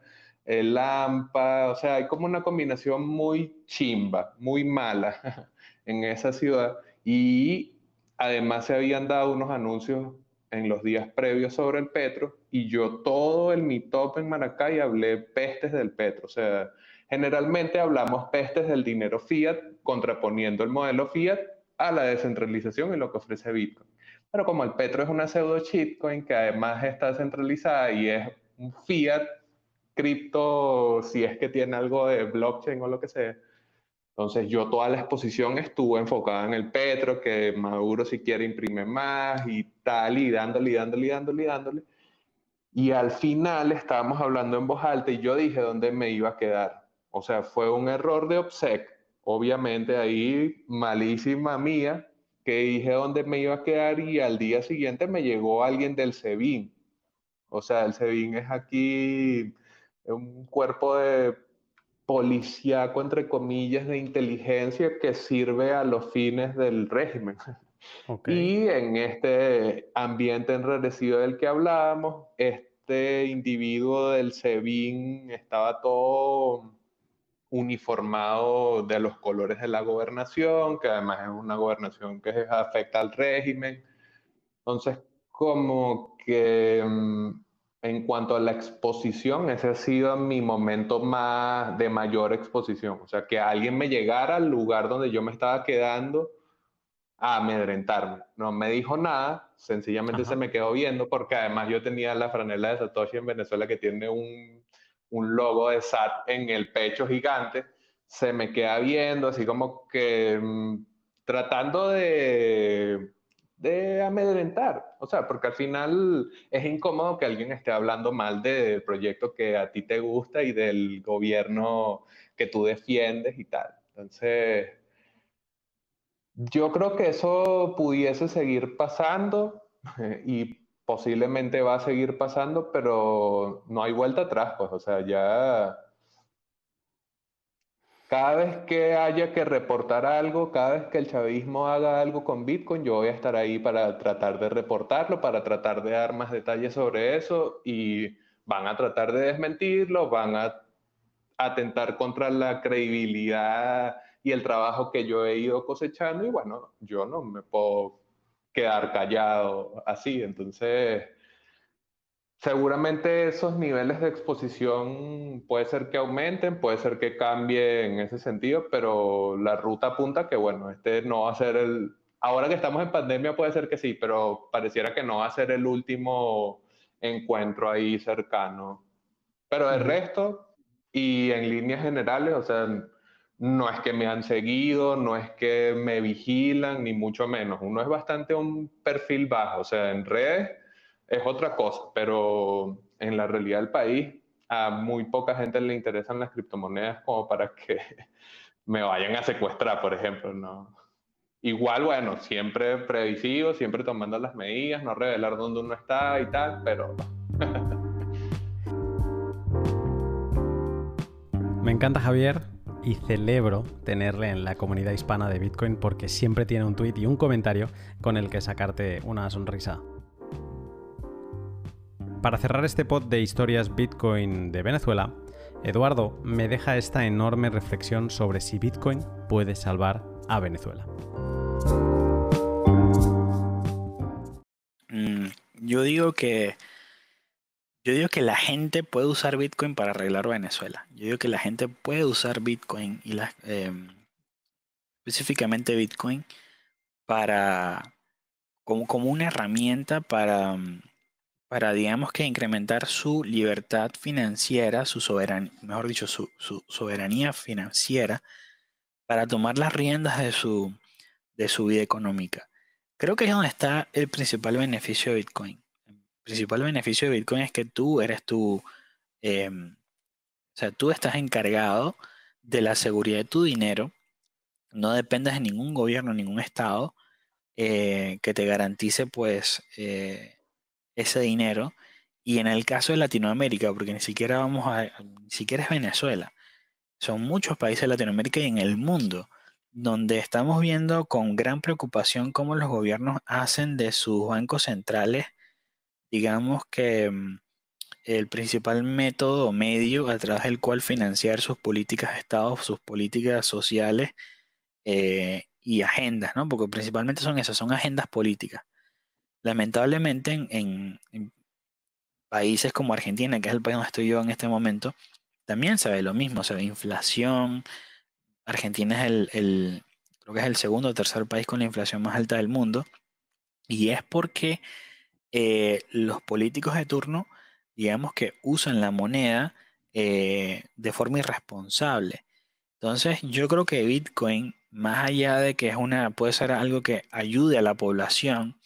el AMPA, o sea, hay como una combinación muy chimba, muy mala en esa ciudad. Y Además, se habían dado unos anuncios en los días previos sobre el petro y yo todo el meetup en Maracay hablé pestes del petro. O sea, generalmente hablamos pestes del dinero fiat contraponiendo el modelo fiat a la descentralización y lo que ofrece Bitcoin. Pero como el petro es una pseudo shitcoin que además está centralizada y es un fiat cripto, si es que tiene algo de blockchain o lo que sea, entonces yo toda la exposición estuve enfocada en el Petro, que Maduro si quiere imprime más y tal, y dándole, y dándole, y dándole, y dándole. Y al final estábamos hablando en voz alta y yo dije dónde me iba a quedar. O sea, fue un error de obsec. Obviamente ahí malísima mía, que dije dónde me iba a quedar y al día siguiente me llegó alguien del SEBIN. O sea, el SEBIN es aquí un cuerpo de policíaco, entre comillas, de inteligencia que sirve a los fines del régimen. Y en este ambiente enrarecido del que hablábamos, este individuo del SEBIN estaba todo uniformado de los colores de la gobernación, que además es una gobernación que afecta al régimen. Entonces, como que mm, en cuanto a la exposición, ese ha sido mi momento más de mayor exposición. O sea, que alguien me llegara al lugar donde yo me estaba quedando a amedrentarme. No me dijo nada, sencillamente se me quedó viendo porque además yo tenía la franela de Satoshi en Venezuela que tiene un, un logo de SAT en el pecho gigante. Se me queda viendo así como que mm, tratando de de amedrentar. O sea, porque al final es incómodo que alguien esté hablando mal del proyecto que a ti te gusta y del gobierno que tú defiendes y tal. Entonces, yo creo que eso pudiese seguir pasando y posiblemente va a seguir pasando, pero no hay vuelta atrás, pues, o sea, ya cada vez que haya que reportar algo, cada vez que el chavismo haga algo con Bitcoin, yo voy a estar ahí para tratar de reportarlo, para tratar de dar más detalles sobre eso y van a tratar de desmentirlo, van a atentar contra la credibilidad y el trabajo que yo he ido cosechando y bueno, yo no me puedo quedar callado así, entonces Seguramente esos niveles de exposición puede ser que aumenten, puede ser que cambie en ese sentido, pero la ruta apunta que, bueno, este no va a ser el... Ahora que estamos en pandemia puede ser que sí, pero pareciera que no va a ser el último encuentro ahí cercano. Pero el resto, y en líneas generales, o sea, no es que me han seguido, no es que me vigilan, ni mucho menos. Uno es bastante un perfil bajo, o sea, en redes es otra cosa, pero en la realidad del país a muy poca gente le interesan las criptomonedas como para que me vayan a secuestrar, por ejemplo, ¿no? Igual, bueno, siempre previsivo, siempre tomando las medidas, no revelar dónde uno está y tal, pero... Me encanta Javier y celebro tenerle en la comunidad hispana de Bitcoin porque siempre tiene un tweet y un comentario con el que sacarte una sonrisa. Para cerrar este pod de historias Bitcoin de Venezuela, Eduardo me deja esta enorme reflexión sobre si Bitcoin puede salvar a Venezuela. Mm, yo digo que yo digo que la gente puede usar Bitcoin para arreglar Venezuela. Yo digo que la gente puede usar Bitcoin y em, específicamente Bitcoin para como, como una herramienta para, mm, para, digamos que incrementar su libertad financiera, su soberanía, mejor dicho, su, soberanía financiera, para tomar las riendas de su, de su vida económica. Creo que es donde está el principal beneficio de Bitcoin. El principal beneficio de Bitcoin es que tú eres tu, em, o sea, tú estás encargado de la seguridad de tu dinero, no dependes de ningún gobierno, ningún estado eh, que te garantice pues eh, ese dinero. Y en el caso de Latinoamérica, porque ni siquiera vamos a, ni siquiera es Venezuela, son muchos países de Latinoamérica y en el mundo donde estamos viendo con gran preocupación cómo los gobiernos hacen de sus bancos centrales, digamos que mm, el principal método o medio a través del cual financiar sus políticas de Estado, sus políticas sociales eh, y agendas, ¿no? Porque principalmente son esas, son agendas políticas. Lamentablemente en, países como Argentina, que es el país donde estoy yo en este momento, también se ve lo mismo, se ve inflación. Argentina es el, creo que es el segundo o tercer país con la inflación más alta del mundo. Y es porque eh, los políticos de turno, digamos que usan la moneda eh, de forma irresponsable. Entonces, yo creo que Bitcoin, más allá de que es una, puede ser algo que ayude a la población,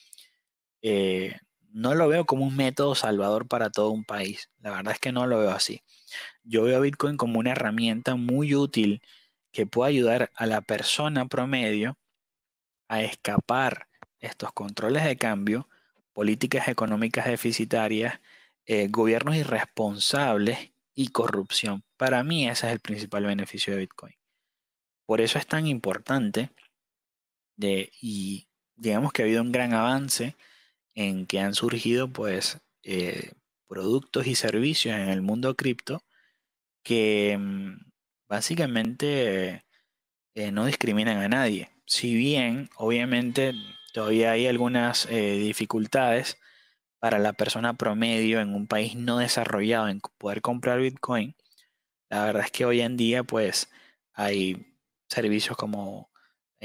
eh, no lo veo como un método salvador para todo un país. La verdad es que no lo veo así. Yo veo a Bitcoin como una herramienta muy útil que puede ayudar a la persona promedio a escapar estos controles de cambio, políticas económicas deficitarias, eh, gobiernos irresponsables y corrupción. Para mí ese es el principal beneficio de Bitcoin. Por eso es tan importante de, y digamos que ha habido un gran avance en que han surgido pues eh, productos y servicios en el mundo cripto que mm, básicamente eh, no discriminan a nadie. Si bien obviamente todavía hay algunas eh, dificultades para la persona promedio en un país no desarrollado en poder comprar Bitcoin, la verdad es que hoy en día pues hay servicios como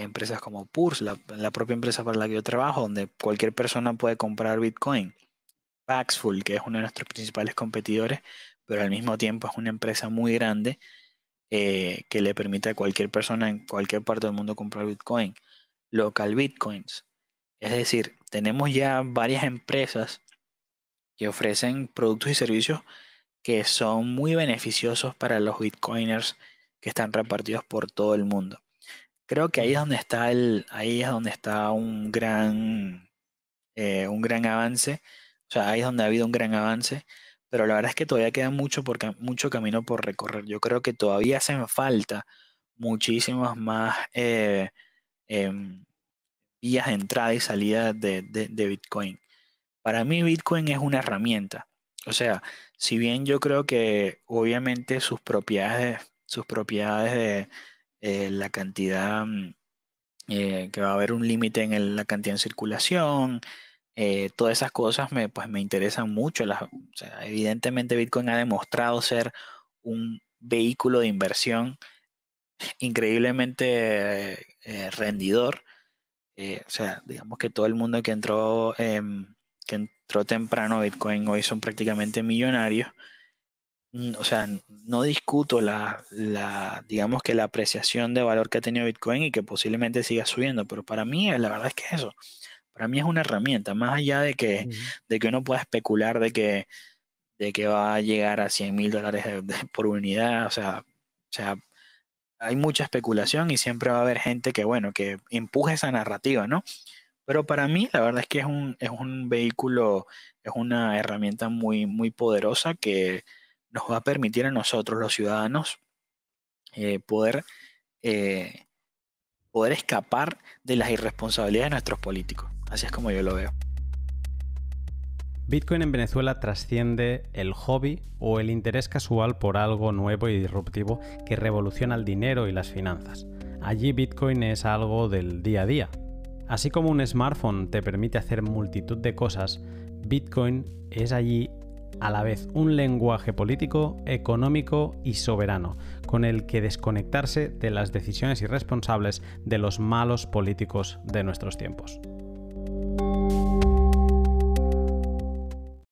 empresas como Purs, la, propia empresa para la que yo trabajo, donde cualquier persona puede comprar Bitcoin. Paxful, que es uno de nuestros principales competidores, pero al mismo tiempo es una empresa muy grande eh, que le permite a cualquier persona en cualquier parte del mundo comprar Bitcoin. Local Bitcoins. Es decir, tenemos ya varias empresas que ofrecen productos y servicios que son muy beneficiosos para los bitcoiners que están repartidos por todo el mundo. Creo que ahí es donde está el, ahí es donde está un gran, eh, un gran avance. O sea, ahí es donde ha habido un gran avance. Pero la verdad es que todavía queda mucho, mucho camino por recorrer. Yo creo que todavía hacen falta muchísimas más eh, em, vías de entrada y salida de, de Bitcoin. Para mí Bitcoin es una herramienta. O sea, si bien yo creo que obviamente sus propiedades, sus propiedades de eh, la cantidad, mm, eh, que va a haber un límite en la cantidad en circulación, eh, todas esas cosas me, pues me interesan mucho. evidentemente Bitcoin ha demostrado ser un vehículo de inversión increíblemente rendidor. o sea, digamos que todo el mundo que entró em, que entró temprano Bitcoin hoy son prácticamente millonarios. Mm, o sea, no discuto la, la, digamos que la apreciación de valor que ha tenido Bitcoin y que posiblemente siga subiendo, pero para mí la verdad es que eso, para mí es una herramienta, más allá de que, de que uno pueda especular de que, de que va a llegar a 100 mil dólares por unidad, o sea, o sea, hay mucha especulación y siempre va a haber gente que, bueno, que empuje esa narrativa, ¿no? Pero para mí, la verdad es que es un, es un vehículo, es una herramienta muy, muy poderosa que nos va a permitir a nosotros, los ciudadanos, eh, poder, eh, poder escapar de las irresponsabilidades de nuestros políticos. Así es como yo lo veo. Bitcoin en Venezuela trasciende el hobby o el interés casual por algo nuevo y disruptivo que revoluciona el dinero y las finanzas. Allí Bitcoin es algo del día a día, Así como un smartphone te permite hacer multitud de cosas, Bitcoin es allí a la vez un lenguaje político, económico y soberano, con el que desconectarse de las decisiones irresponsables de los malos políticos de nuestros tiempos.